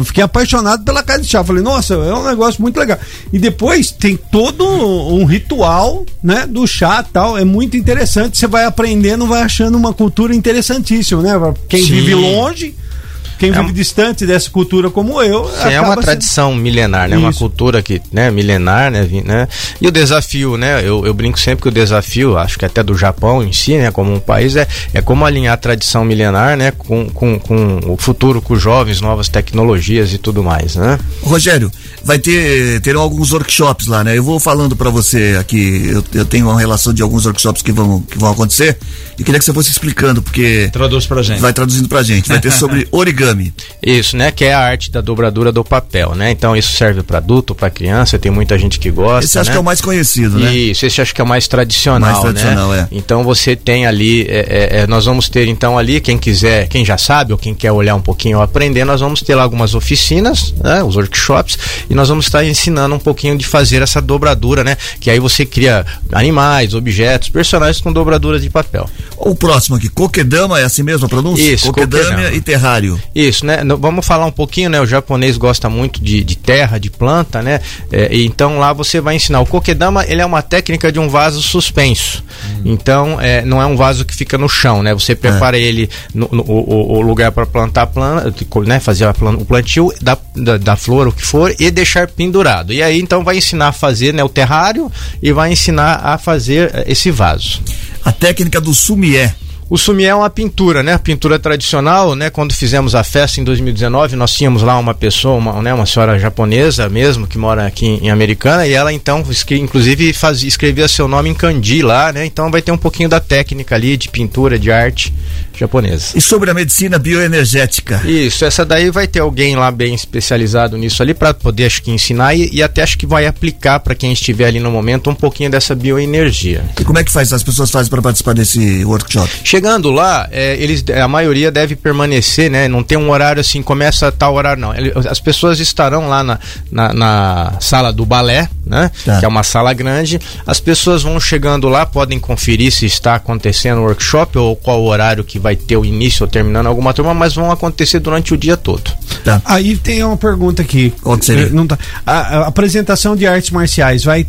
Fiquei apaixonado pela casa de chá. Falei, nossa, é um negócio muito legal. E depois tem todo um ritual, né, do chá, tal. É muito interessante. Você vai aprendendo, vai achando uma cultura interessantíssima, né? Quem Sim. vive longe. Quem vive distante dessa cultura como eu. Sim, é uma sendo- tradição milenar, né? Uma Isso. cultura que, né, milenar, né, né? E o desafio, né? Eu, eu brinco sempre que o desafio, acho que até do Japão em si, né, como um país, é, é como alinhar a tradição milenar, né, com, com, com o futuro, com os jovens, novas tecnologias e tudo mais, né? Rogério, vai ter terão alguns workshops lá, né? Eu vou falando pra você aqui, eu, eu tenho uma relação de alguns workshops que vão, que vão acontecer e queria que você fosse explicando, porque. Traduz pra gente. Vai traduzindo pra gente. Vai ter sobre origami. Isso, né? Que é a arte da dobradura do papel, né? Então isso serve para adulto, para criança, tem muita gente que gosta. Esse acho né? que é o mais conhecido, né? Isso, esse acho que é o mais tradicional, Mais tradicional, né? é. Então você tem ali, é, é, é, nós vamos ter então ali, quem quiser, quem já sabe ou quem quer olhar um pouquinho ou aprender, nós vamos ter lá algumas oficinas, né? Os workshops, e nós vamos estar ensinando um pouquinho de fazer essa dobradura, né? Que aí você cria animais, objetos, personagens com dobraduras de papel. O próximo aqui, Kokedama, é assim mesmo a pronúncia? Isso, Kokedama Kokedama. e terrário. Isso, né? Vamos falar um pouquinho, né? O japonês gosta muito de, de terra, de planta, né? É, então lá você vai ensinar. O kokedama, ele é uma técnica de um vaso suspenso. Então, é, não é um vaso que fica no chão, né? Você prepara ele no, no- o, o lugar para plantar a planta, né? Fazer a plan- o plantio da, da, da flor, o que for, e deixar pendurado. E aí, então, vai ensinar a fazer né, o terrário e vai ensinar a fazer eh, esse vaso. A técnica do sumié. O sumié é uma pintura, né? Pintura tradicional, né? Quando fizemos a festa em 2019, nós tínhamos lá uma pessoa, uma, né? uma senhora japonesa mesmo, que mora aqui em, Americana, e ela então, inclusive, fazia, escrevia seu nome em kanji lá, né? Então vai ter um pouquinho da técnica ali, de pintura, de arte japonesa. E sobre a medicina bioenergética. Isso, essa daí vai ter alguém lá bem especializado nisso ali para poder acho que ensinar e, e até acho que vai aplicar para quem estiver ali no momento um pouquinho dessa bioenergia. E como é que faz? As pessoas fazem para participar desse workshop? Chegando lá, é, eles, a maioria deve permanecer, né? Não tem um horário assim, começa a tal horário, não. As pessoas estarão lá na, na, na sala do balé, né? Que é uma sala grande. As pessoas vão chegando lá, podem conferir se está acontecendo o workshop ou qual o horário que vai ter o início ou terminando alguma turma, mas vão acontecer durante o dia todo. Aí tem uma pergunta aqui. Que seria? Não tá. a, a apresentação de artes marciais vai.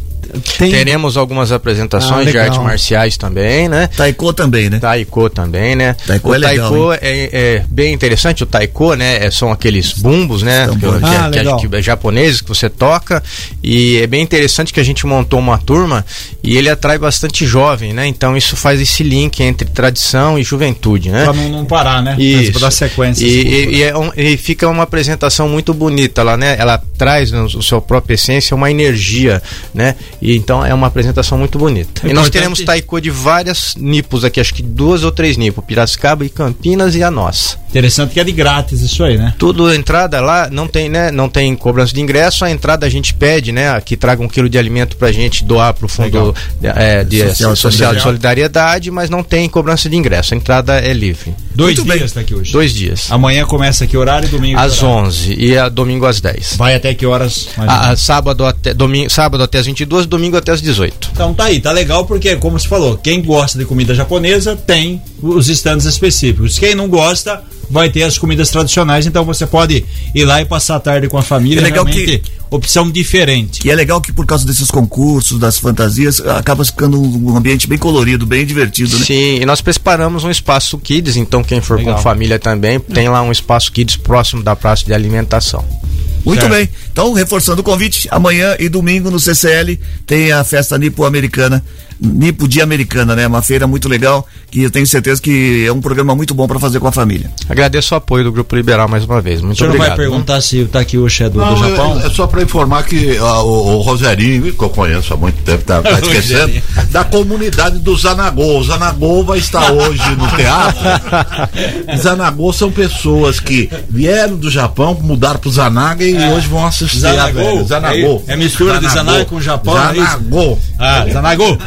Tem... Teremos algumas apresentações Ah, de legal. artes marciais também, né? Taiko também, né? Taiko também, né? Taiko o é legal, taiko é, é bem interessante. O taiko, né? é- São aqueles bumbos, né? Que, Ah, que- legal. que é japoneses que você toca. E é bem interessante que a gente montou uma turma e ele atrai bastante jovem, né? Então isso faz esse link entre tradição e juventude, né? Pra não, não parar, né? Isso. Pra dar sequência. E, e- e é um- e fica uma apresentação muito bonita lá, né? Ela traz no, no seu própria essência uma energia, né? E então é uma apresentação muito bonita. E nós teremos taiko de várias nipos aqui, acho que duas ou três nipos, Piracicaba e Campinas e a nossa. Interessante que é de grátis isso aí, né? Tudo entrada lá, não tem, né? Não tem cobrança de ingresso, a entrada a gente pede, né? Que traga um quilo de alimento pra gente doar pro fundo é, de Social social, de solidariedade, mas não tem cobrança de ingresso. A entrada é livre. Dois Muito dias tá aqui hoje. Dois dias. Amanhã começa que horário e domingo? que Às horário? 11 e a domingo às 10. Vai até que horas? A, a menos? sábado, até, domingo, sábado até as 22, domingo até as 18. Então tá aí, tá legal porque, como você falou, quem gosta de comida japonesa tem os estandes específicos. Quem não gosta vai ter as comidas tradicionais, então você pode ir lá e passar a tarde com a família. É legal realmente opção diferente. E é legal que por causa desses concursos, das fantasias, acaba ficando um ambiente bem colorido, bem divertido, né? Sim, e nós preparamos um espaço kids, então quem for Legal. com família também, tem lá um espaço kids próximo da praça de alimentação. Muito Certo. bem. Então, reforçando o convite, amanhã e domingo no CCL tem a festa nipo-americana. Nipo Dia Americana, né? Uma feira muito legal que eu tenho certeza que é um programa muito bom para fazer com a família. Agradeço o apoio do Grupo Liberal mais uma vez. Muito O senhor obrigado. vai perguntar se o Takiushi é do, do Não, Japão? É, é só para informar que ah, o, o Roserinho, que eu conheço há muito tempo, tá, tá esquecendo, da comunidade do Zanagô. O Zanagô vai estar hoje no teatro. Zanagô são pessoas que vieram do Japão, mudaram pro Zanaga e hoje vão assistir. Zanagô? velha. Zanagô. É mistura de Zanaga com Japão, é? Zanagô. Ah, Zanagô.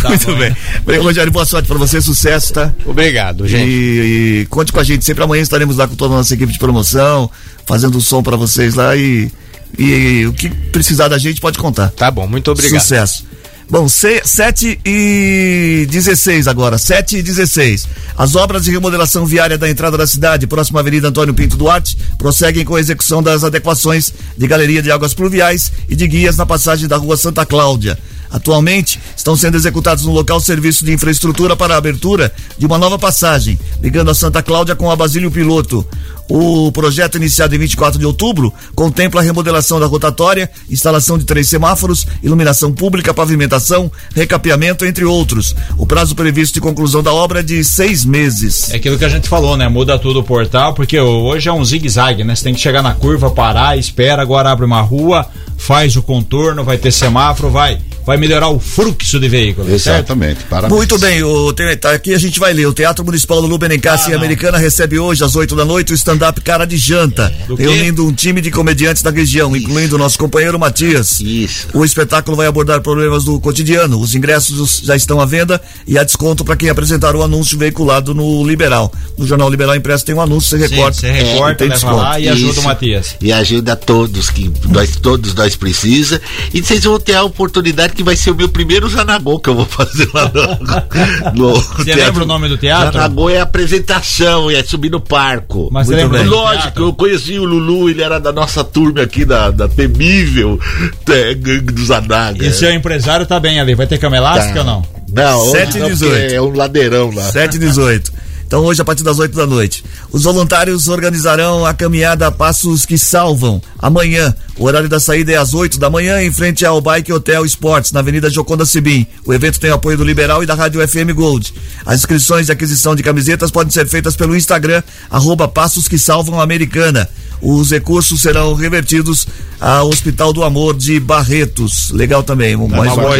Tá muito bom. bem. Bem, Rogério, boa sorte para você, sucesso, tá? Obrigado, gente. E, e conte com a gente. Sempre amanhã estaremos lá com toda a nossa equipe de promoção, fazendo o som para vocês lá e, e o que precisar da gente pode contar. Tá bom, muito obrigado. Sucesso. Bom, 7 e 16 agora, 7 e 16. As obras de remodelação viária da entrada da cidade, próxima à Avenida Antônio Pinto Duarte, prosseguem com a execução das adequações de galeria de águas pluviais e de guias na passagem da Rua Santa Cláudia. Atualmente, estão sendo executados no local serviços de infraestrutura para a abertura de uma nova passagem, ligando a Santa Cláudia com a Basílio Piloto. O projeto iniciado em 24 de outubro contempla a remodelação da rotatória, instalação de três semáforos, iluminação pública, pavimentação, recapeamento, entre outros. O prazo previsto de conclusão da obra é de seis meses. É aquilo que a gente falou, né? Muda tudo o portal, porque hoje é um zigue-zague, né? Você tem que chegar na curva, parar, espera, agora abre uma rua, faz o contorno, vai ter semáforo, vai, vai melhorar o fluxo de veículos. Exatamente, parabéns. Muito bem, o, tá, aqui a gente vai ler. O Teatro Municipal Lulu Benencassi Ah, Americana recebe hoje, às 8 da noite, o stand-up Cara de Janta, Do quê? reunindo um time de comediantes da região, incluindo o nosso companheiro Matias. Isso. O espetáculo vai abordar problemas do cotidiano. Os ingressos já estão à venda e há desconto para quem apresentar o anúncio veiculado no Liberal. No Jornal Liberal Impresso tem um anúncio, você Sim, recorta. você recorta, leva desconto. lá e ajuda Isso. o Matias. E ajuda todos que nós todos nós precisa. E vocês vão ter a oportunidade que vai ser o meu primeiro Zanagô que eu vou fazer lá no, no Você teatro. lembra o nome do teatro? Zanagô é apresentação, é subir no parco. Mas você Muito lembra Lógico, eu conheci o Lulu, ele era da nossa turma aqui da, da temível é, gangue do Zanaga. E seu empresário tá bem ali, vai ter cama elástica Tá. ou não? Não, hoje 7 e não, 18. porque é um ladeirão lá. 7 e 18. Então hoje a partir das 8 da noite. Os voluntários organizarão a caminhada Passos que Salvam amanhã. O horário da saída é às 8 da manhã em frente ao Bike Hotel Sports, na Avenida Joconda Sibim. O evento tem apoio do Liberal e da Rádio FM Gold. As inscrições e aquisição de camisetas podem ser feitas pelo Instagram, arroba Passos que Salvam Americana. Os recursos serão revertidos ao Hospital do Amor de Barretos. Legal também. É uma boa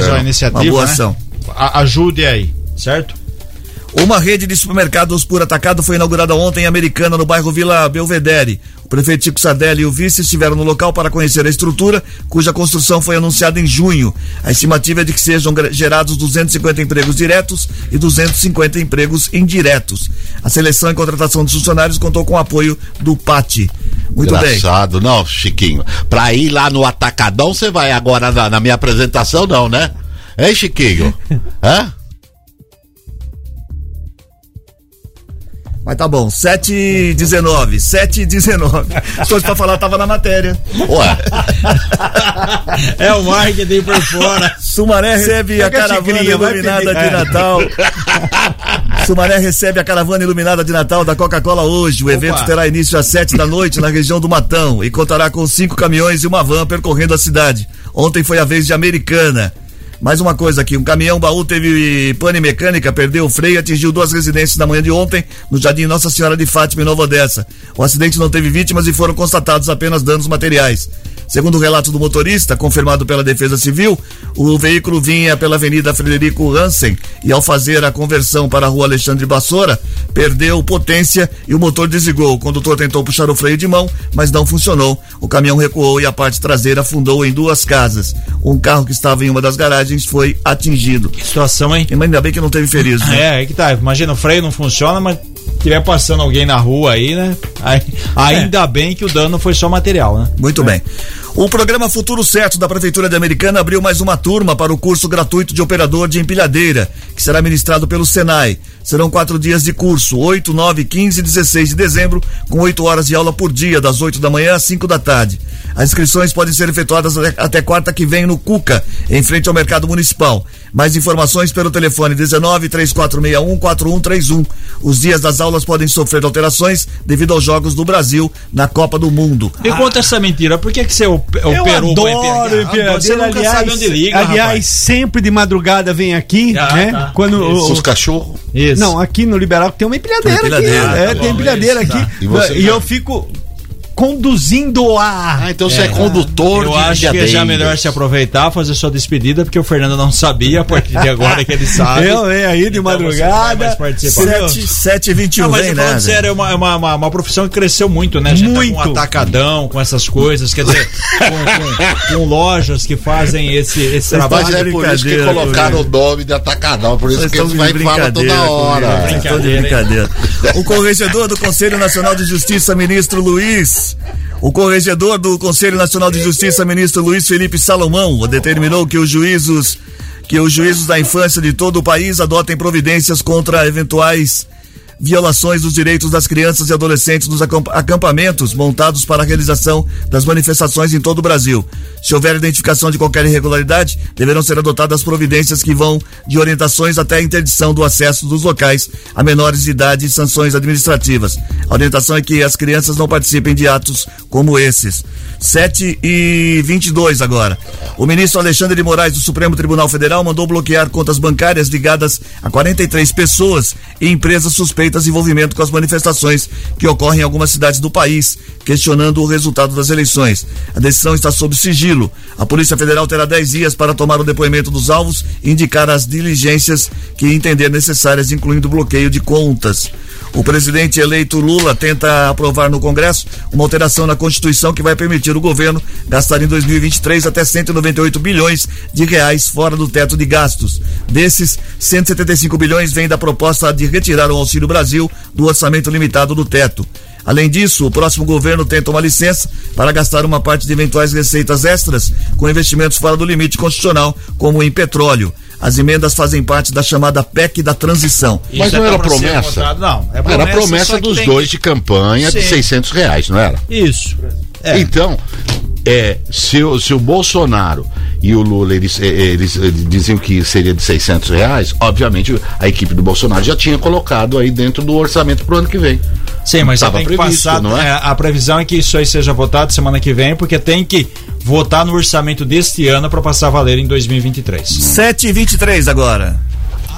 Uma boa né? ação. A- ajude aí, certo? Uma rede de supermercados por atacado foi inaugurada ontem em Americana, no bairro Vila Belvedere. O prefeito Chico Sardelli e o vice estiveram no local para conhecer a estrutura, cuja construção foi anunciada em junho. A estimativa é de que sejam gerados 250 empregos diretos e 250 empregos indiretos. A seleção e contratação dos funcionários contou com o apoio do PAT. Muito bem. Engraçado, não, Chiquinho. Pra ir lá no Atacadão, você vai agora na, na minha apresentação, não, né? Hein, Chiquinho? Hã? Mas tá bom, 7 e 19, 7 e 19. Se fosse pra falar, tava na matéria. Ué. É o marketing por fora. Sumaré recebe a caravana iluminada de É. Natal. Sumaré recebe a caravana iluminada de Natal da Coca-Cola hoje. O evento Opa. terá início às 7 da noite na região do Matão e contará com cinco caminhões e uma van percorrendo a cidade. Ontem foi a vez de Americana. Mais uma coisa aqui, um caminhão baú teve pane mecânica, perdeu o freio e atingiu duas residências na manhã de ontem no Jardim Nossa Senhora de Fátima, em Nova Odessa. O acidente não teve vítimas e foram constatados apenas danos materiais. Segundo o relato do motorista, confirmado pela Defesa Civil, o veículo vinha pela Avenida Frederico Hansen e ao fazer a conversão para a Rua Alexandre Bassoura, perdeu potência e o motor desligou. O condutor tentou puxar o freio de mão, mas não funcionou. O caminhão recuou e a parte traseira afundou em duas casas. Um carro que estava em uma das garagens foi atingido. Que situação, hein? Mas ainda bem que não teve feridos, né? É, aí que tá. Imagina, o freio não funciona, mas tiver passando alguém na rua aí, né? Aí- ainda bem que o dano foi só material, né? Muito bem. O programa Futuro Certo da Prefeitura de Americana abriu mais uma turma para o curso gratuito de operador de empilhadeira, que será ministrado pelo Senai. Serão quatro dias de curso, 8, 9, 15 e 16 de dezembro, com oito horas de aula por dia, das 8 da manhã às 5 da tarde. As inscrições podem ser efetuadas até, quarta que vem no Cuca, em frente ao Mercado Municipal. Mais informações pelo telefone 19 3461 4131. Os dias das aulas podem sofrer alterações devido aos Jogos do Brasil na Copa do Mundo. Me conta essa mentira, por que, que você op- Eu operou com a adoro empilhadeira? Você nunca aliás, sabe onde liga, aliás, rapaz. sempre de madrugada vem aqui, Ah, né? tá. Quando Isso. o- Os cachorros? Isso. Não, aqui no Liberal tem uma empilhadeira, Tem empilhadeira, aqui. tá é, bom, tem empilhadeira isso, aqui. tá. E E, eu fico conduzindo a. Ah, então você é condutor Eu de acho que é já melhor se aproveitar, fazer sua despedida, porque o Fernando não sabia, a partir de agora que ele sabe. Eu venho aí de Então madrugada. vai mais participar. Sete- sete e vinte e um, Não, mas vem, falando né, sério, é uma, é uma, uma, uma profissão que cresceu muito, né? A gente tá com Muito. atacadão, com essas coisas, quer dizer, com, com- com lojas que fazem esse, esse trabalho. Mas é por isso que brincadeira, colocaram o nome de atacadão, por isso Vocês que eles vai e brincadeira toda hora. de brincadeira. O corregedor do Conselho Nacional de Justiça, ministro Luiz. O corregedor do Conselho Nacional de Justiça, ministro Luiz Felipe Salomão, determinou que os juízos que os juízos da infância de todo o país adotem providências contra eventuais violações dos direitos das crianças e adolescentes nos acamp- acampamentos montados para a realização das manifestações em todo o Brasil. Se houver identificação de qualquer irregularidade, deverão ser adotadas providências que vão de orientações até a interdição do acesso dos locais a menores de idade e sanções administrativas. A orientação é que as crianças não participem de atos como esses. 7 e 22 agora. O ministro Alexandre de Moraes do Supremo Tribunal Federal mandou bloquear contas bancárias ligadas a 43 pessoas e empresas suspeitas de envolvimento com as manifestações que ocorrem em algumas cidades do país, questionando o resultado das eleições. A decisão está sob sigilo. A Polícia Federal terá 10 dias para tomar o depoimento dos alvos e indicar as diligências que entender necessárias, incluindo bloqueio de contas. O presidente eleito Lula tenta aprovar no Congresso uma alteração na Constituição que vai permitir o governo gastar em 2023 até 198 bilhões de reais fora do teto de gastos. Desses, 175 bilhões vêm da proposta de retirar o Auxílio Brasil do orçamento limitado do teto. Além disso, o próximo governo tenta uma licença para gastar uma parte de eventuais receitas extras com investimentos fora do limite constitucional, como em petróleo. As emendas fazem parte da chamada PEC da transição. Mas Isso não é era promessa? Não, é era promessa, só promessa dos tem dois de campanha de Sim. 600 reais, não era? Isso. É. Então, é, se, o, se o Bolsonaro e o Lula eles, eh, eles, eh, diziam que seria de 600 reais, obviamente a equipe do Bolsonaro já tinha colocado aí dentro do orçamento pro ano que vem. Sim, mas Tava tem que previsto, passar. não é? é, a previsão é que isso aí seja votado semana que vem, porque tem que votar no orçamento deste ano para passar a valer em 2023. 7 e 23 agora.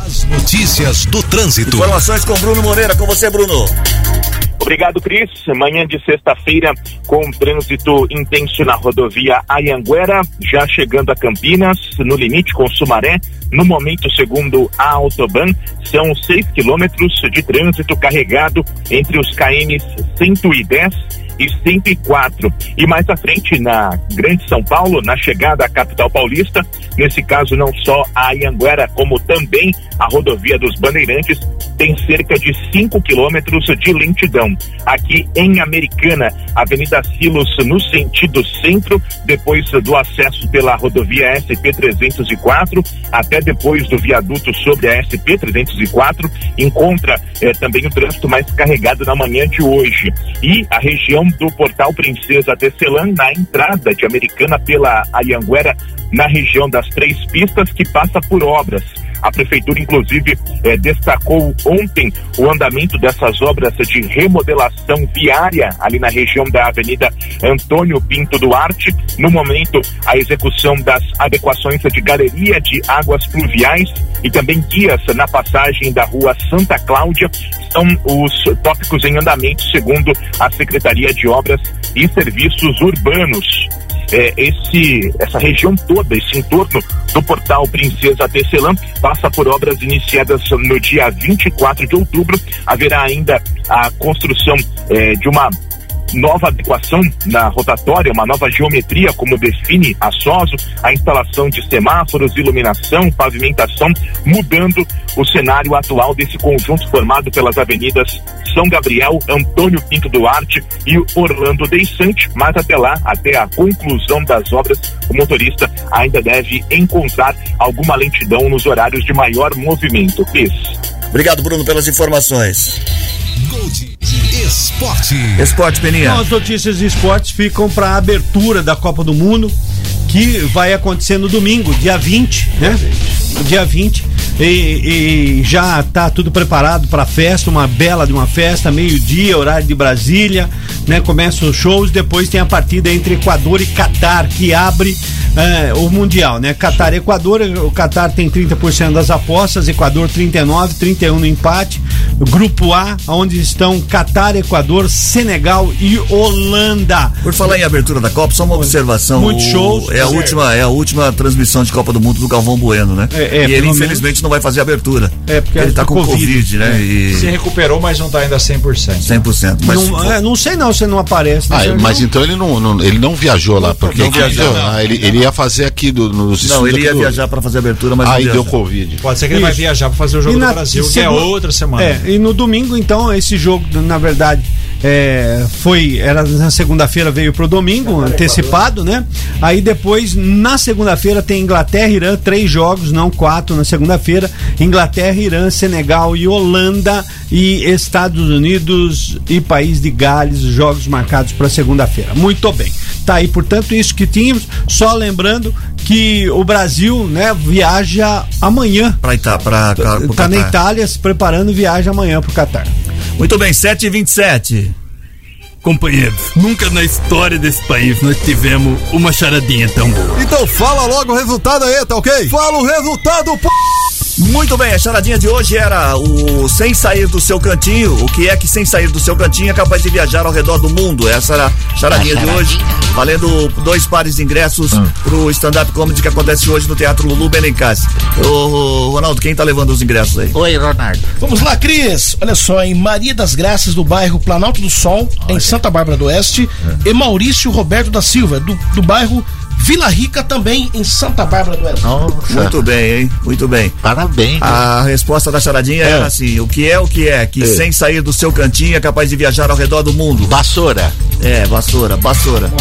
As notícias do trânsito. Informações com Bruno Moreira. Com você, Bruno. Obrigado, Cris. Manhã de sexta-feira, com trânsito intenso na rodovia Ayanguera, já chegando a Campinas, no limite com Sumaré. No momento, segundo a Autoban, são 6 quilômetros de trânsito carregado entre os KMs 110 e 104. E mais à frente, na Grande São Paulo, na chegada à capital paulista, nesse caso não só a Anhanguera, como também a rodovia dos Bandeirantes, tem cerca de 5 quilômetros de lentidão. Aqui em Americana, Avenida Silos no sentido centro, depois do acesso pela rodovia SP 304, até depois do viaduto sobre a SP 304, encontra eh, também o trânsito mais carregado na manhã de hoje. E a região do Portal Princesa Tecelã, na entrada de Americana pela Ayanguera, na região das três pistas, que passa por obras. A prefeitura, inclusive, eh, destacou ontem o andamento dessas obras de remodelação viária ali na região da Avenida Antônio Pinto Duarte. No momento, a execução das adequações de galeria de águas pluviais e também guias na passagem da rua Santa Cláudia são os tópicos em andamento, segundo a Secretaria de Obras e Serviços Urbanos é, esse, essa região toda, esse entorno do portal Princesa Tecelã, passa por obras iniciadas no dia 24 de outubro. Haverá ainda a construção é, de uma nova adequação na rotatória, uma nova geometria, como define a SOSO, a instalação de semáforos, iluminação, pavimentação, mudando o cenário atual desse conjunto formado pelas avenidas São Gabriel, Antônio Pinto Duarte e Orlando Deissante, mas até lá, até a conclusão das obras, o motorista ainda deve encontrar alguma lentidão nos horários de maior movimento. Isso. Obrigado, Bruno, pelas informações. Gold Esporte. Esporte, Peninha. Então, as notícias de esportes ficam para a abertura da Copa do Mundo, que vai acontecer no domingo, dia 20, né? Dia 20. E, e já tá tudo preparado para a festa, uma bela de uma festa, meio-dia, horário de Brasília, né? Começam os shows, depois tem a partida entre Equador e Catar, que abre é, o Mundial, né? Catar e Equador, o Catar tem 30% das apostas, Equador 39, 31 no empate. Grupo A, onde estão Catar, Equador, Senegal e Holanda. Por falar em abertura da Copa, só uma observação. Muitos shows. É a, Certo. última, é a última transmissão de Copa do Mundo do Galvão Bueno, né? É, é, e ele, infelizmente, não vai fazer abertura. É, porque ele tá com Covid, Covid, né? é. E... Se recuperou, mas não tá ainda 100%. 100%. Mas não, é, não sei não, você não aparece. né? Ah, mas não- então ele não, não- ele não viajou lá, porque Não viajou, ah, não. ele, ele ia fazer aqui do, nos Não, ele ia do- viajar para fazer abertura, mas não Aí deu Covid. Pode ser que ele vai viajar pra fazer o jogo E do na- Brasil, que é outra semana. É, e no domingo, então, esse jogo, na verdade, é, foi. Era na segunda-feira, veio pro domingo, antecipado, né? Aí depois, na segunda-feira, tem Inglaterra e Irã, três jogos, não quatro na segunda-feira. Inglaterra, Irã, Senegal e Holanda e Estados Unidos e País de Gales, jogos marcados para segunda-feira. Muito bem. Tá aí, portanto, isso que tínhamos. Só lembrando que o Brasil, né, viaja amanhã. Pra, pra, pro Tá na. Itália se preparando viagem amanhã pro Catar. Muito bem, 7h27. Companheiros, nunca na história desse país nós tivemos uma charadinha tão boa. Então fala logo o resultado aí, tá ok? Fala o resultado, pô! Muito bem, a charadinha de hoje era o sem sair do seu cantinho. O que é que sem sair do seu cantinho é capaz de viajar ao redor do mundo? Essa era a charadinha A de hoje. Valendo dois pares de ingressos pro stand-up comedy que acontece hoje no Teatro Lulu Benincassi. Ô, Ronaldo, quem tá levando os ingressos aí? Oi, Ronaldo. Vamos lá, Cris. Olha só, em Maria das Graças, do bairro Planalto do Sol, em Santa Bárbara do Oeste, e Maurício Roberto da Silva, do, do bairro Vila Rica, também em Santa Bárbara do Oeste. Muito bem, hein? Muito bem. Parabéns. A resposta da charadinha É. era assim: o que é o que é? Que É. sem sair do seu cantinho é capaz de viajar ao redor do mundo. Vassoura. É, vassoura, vassoura.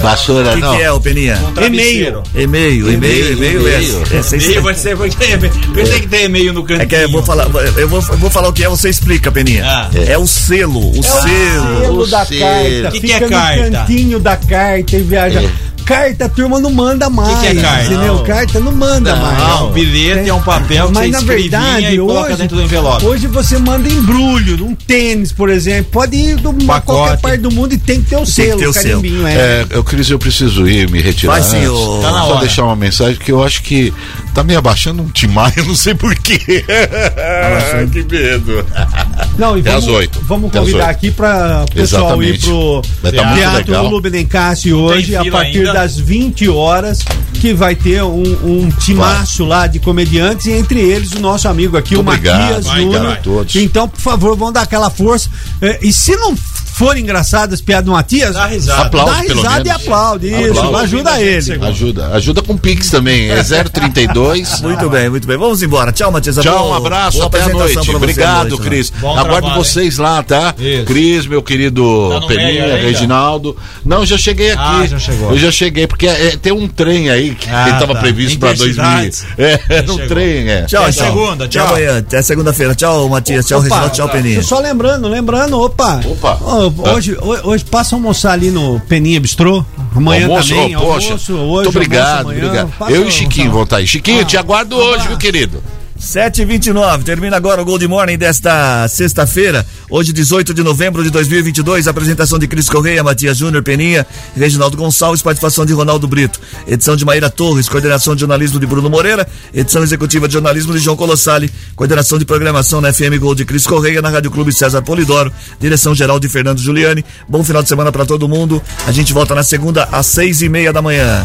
Vassoura, O que, não. que é, o Peninha? E-mail. E-mail, e-mail, e-mail é. é E-mail, ser- você vai vai ter que ter e-mail no cantinho. É que eu vou falar, eu vou, eu vou falar o que é, você explica, Peninha. Ah. É. o selo, o selo. Selo o da selo. carta. Que que fica é no carta? cantinho da carta e viaja. Carta, a turma não manda mais. que é carta? Entendeu? Não. Carta não manda Não. mais. Ah, um bilhete é um papel que Mas você na verdade, e coloca hoje, dentro do envelope. hoje você manda embrulho, um tênis, por exemplo. Pode ir de qualquer parte do mundo e tem que ter o selo, ter o selo. carimbinho. É. É, eu, Cris, eu preciso ir me retirar. Vai sim, Tá Só hora. deixar uma mensagem que eu acho que tá me abaixando um timar, eu não sei porquê. que medo. Não, e vamos, às oito. vamos às convidar oito. aqui para o pessoal ir pro Vai tá Teatro legal. Lulu Benencassi hoje, a partir ainda? das 20 horas, que vai ter um, um timaço lá de comediantes, e entre eles o nosso amigo aqui, Muito o obrigado, Matias vai, todos. Então, por favor, vão dar aquela força. É, e se não for engraçado as piadas do Matias, Dá risada. Aplaude, dá pelo risada e aplaude. Isso, Aplaude. ajuda ele. Ajuda. Ajuda com Pix também. É 032. Muito bem, muito bem. Vamos embora. Tchau, Matias. Tchau, um abraço, boa até a noite. Obrigado, hoje, né? Cris. Bom Aguardo trabalho, vocês lá, tá? Isso. Cris, meu querido Tá Peninha? Reginaldo. Não, já cheguei aqui. Ah, já chegou. Eu já cheguei, porque é, tem um trem aí que Ah, estava tá. previsto para 2000. Intercidades. É, Já um trem, é. Tchau, Até tchau. segunda, Até tchau. amanhã, até segunda-feira. Tchau, Matias. Tchau, Reginaldo. Tchau, Peninha. Só lembrando, lembrando, opa. Opa. Hoje, ho- hoje passa a almoçar ali no Peninha Bistrô. Amanhã almoço, também. oh, poxa. almoço, hoje, Muito obrigado, almoço amanhã. obrigado. Passa Eu e Chiquinho vão estar aí. Chiquinho, te aguardo hoje, viu, querido? 7h29, termina agora o Gold Morning desta sexta-feira, hoje 18 de novembro de 2022, apresentação de Cris Correia, Matias Júnior, Peninha, Reginaldo Gonçalves, participação de Ronaldo Brito, edição de Maíra Torres, coordenação de jornalismo de Bruno Moreira, edição executiva de jornalismo de João Colossali, coordenação de programação na FM Gold de Cris Correia, na Rádio Clube César Polidoro, direção geral de Fernando Giuliani, bom final de semana para todo mundo, a gente volta na segunda às seis e meia da manhã.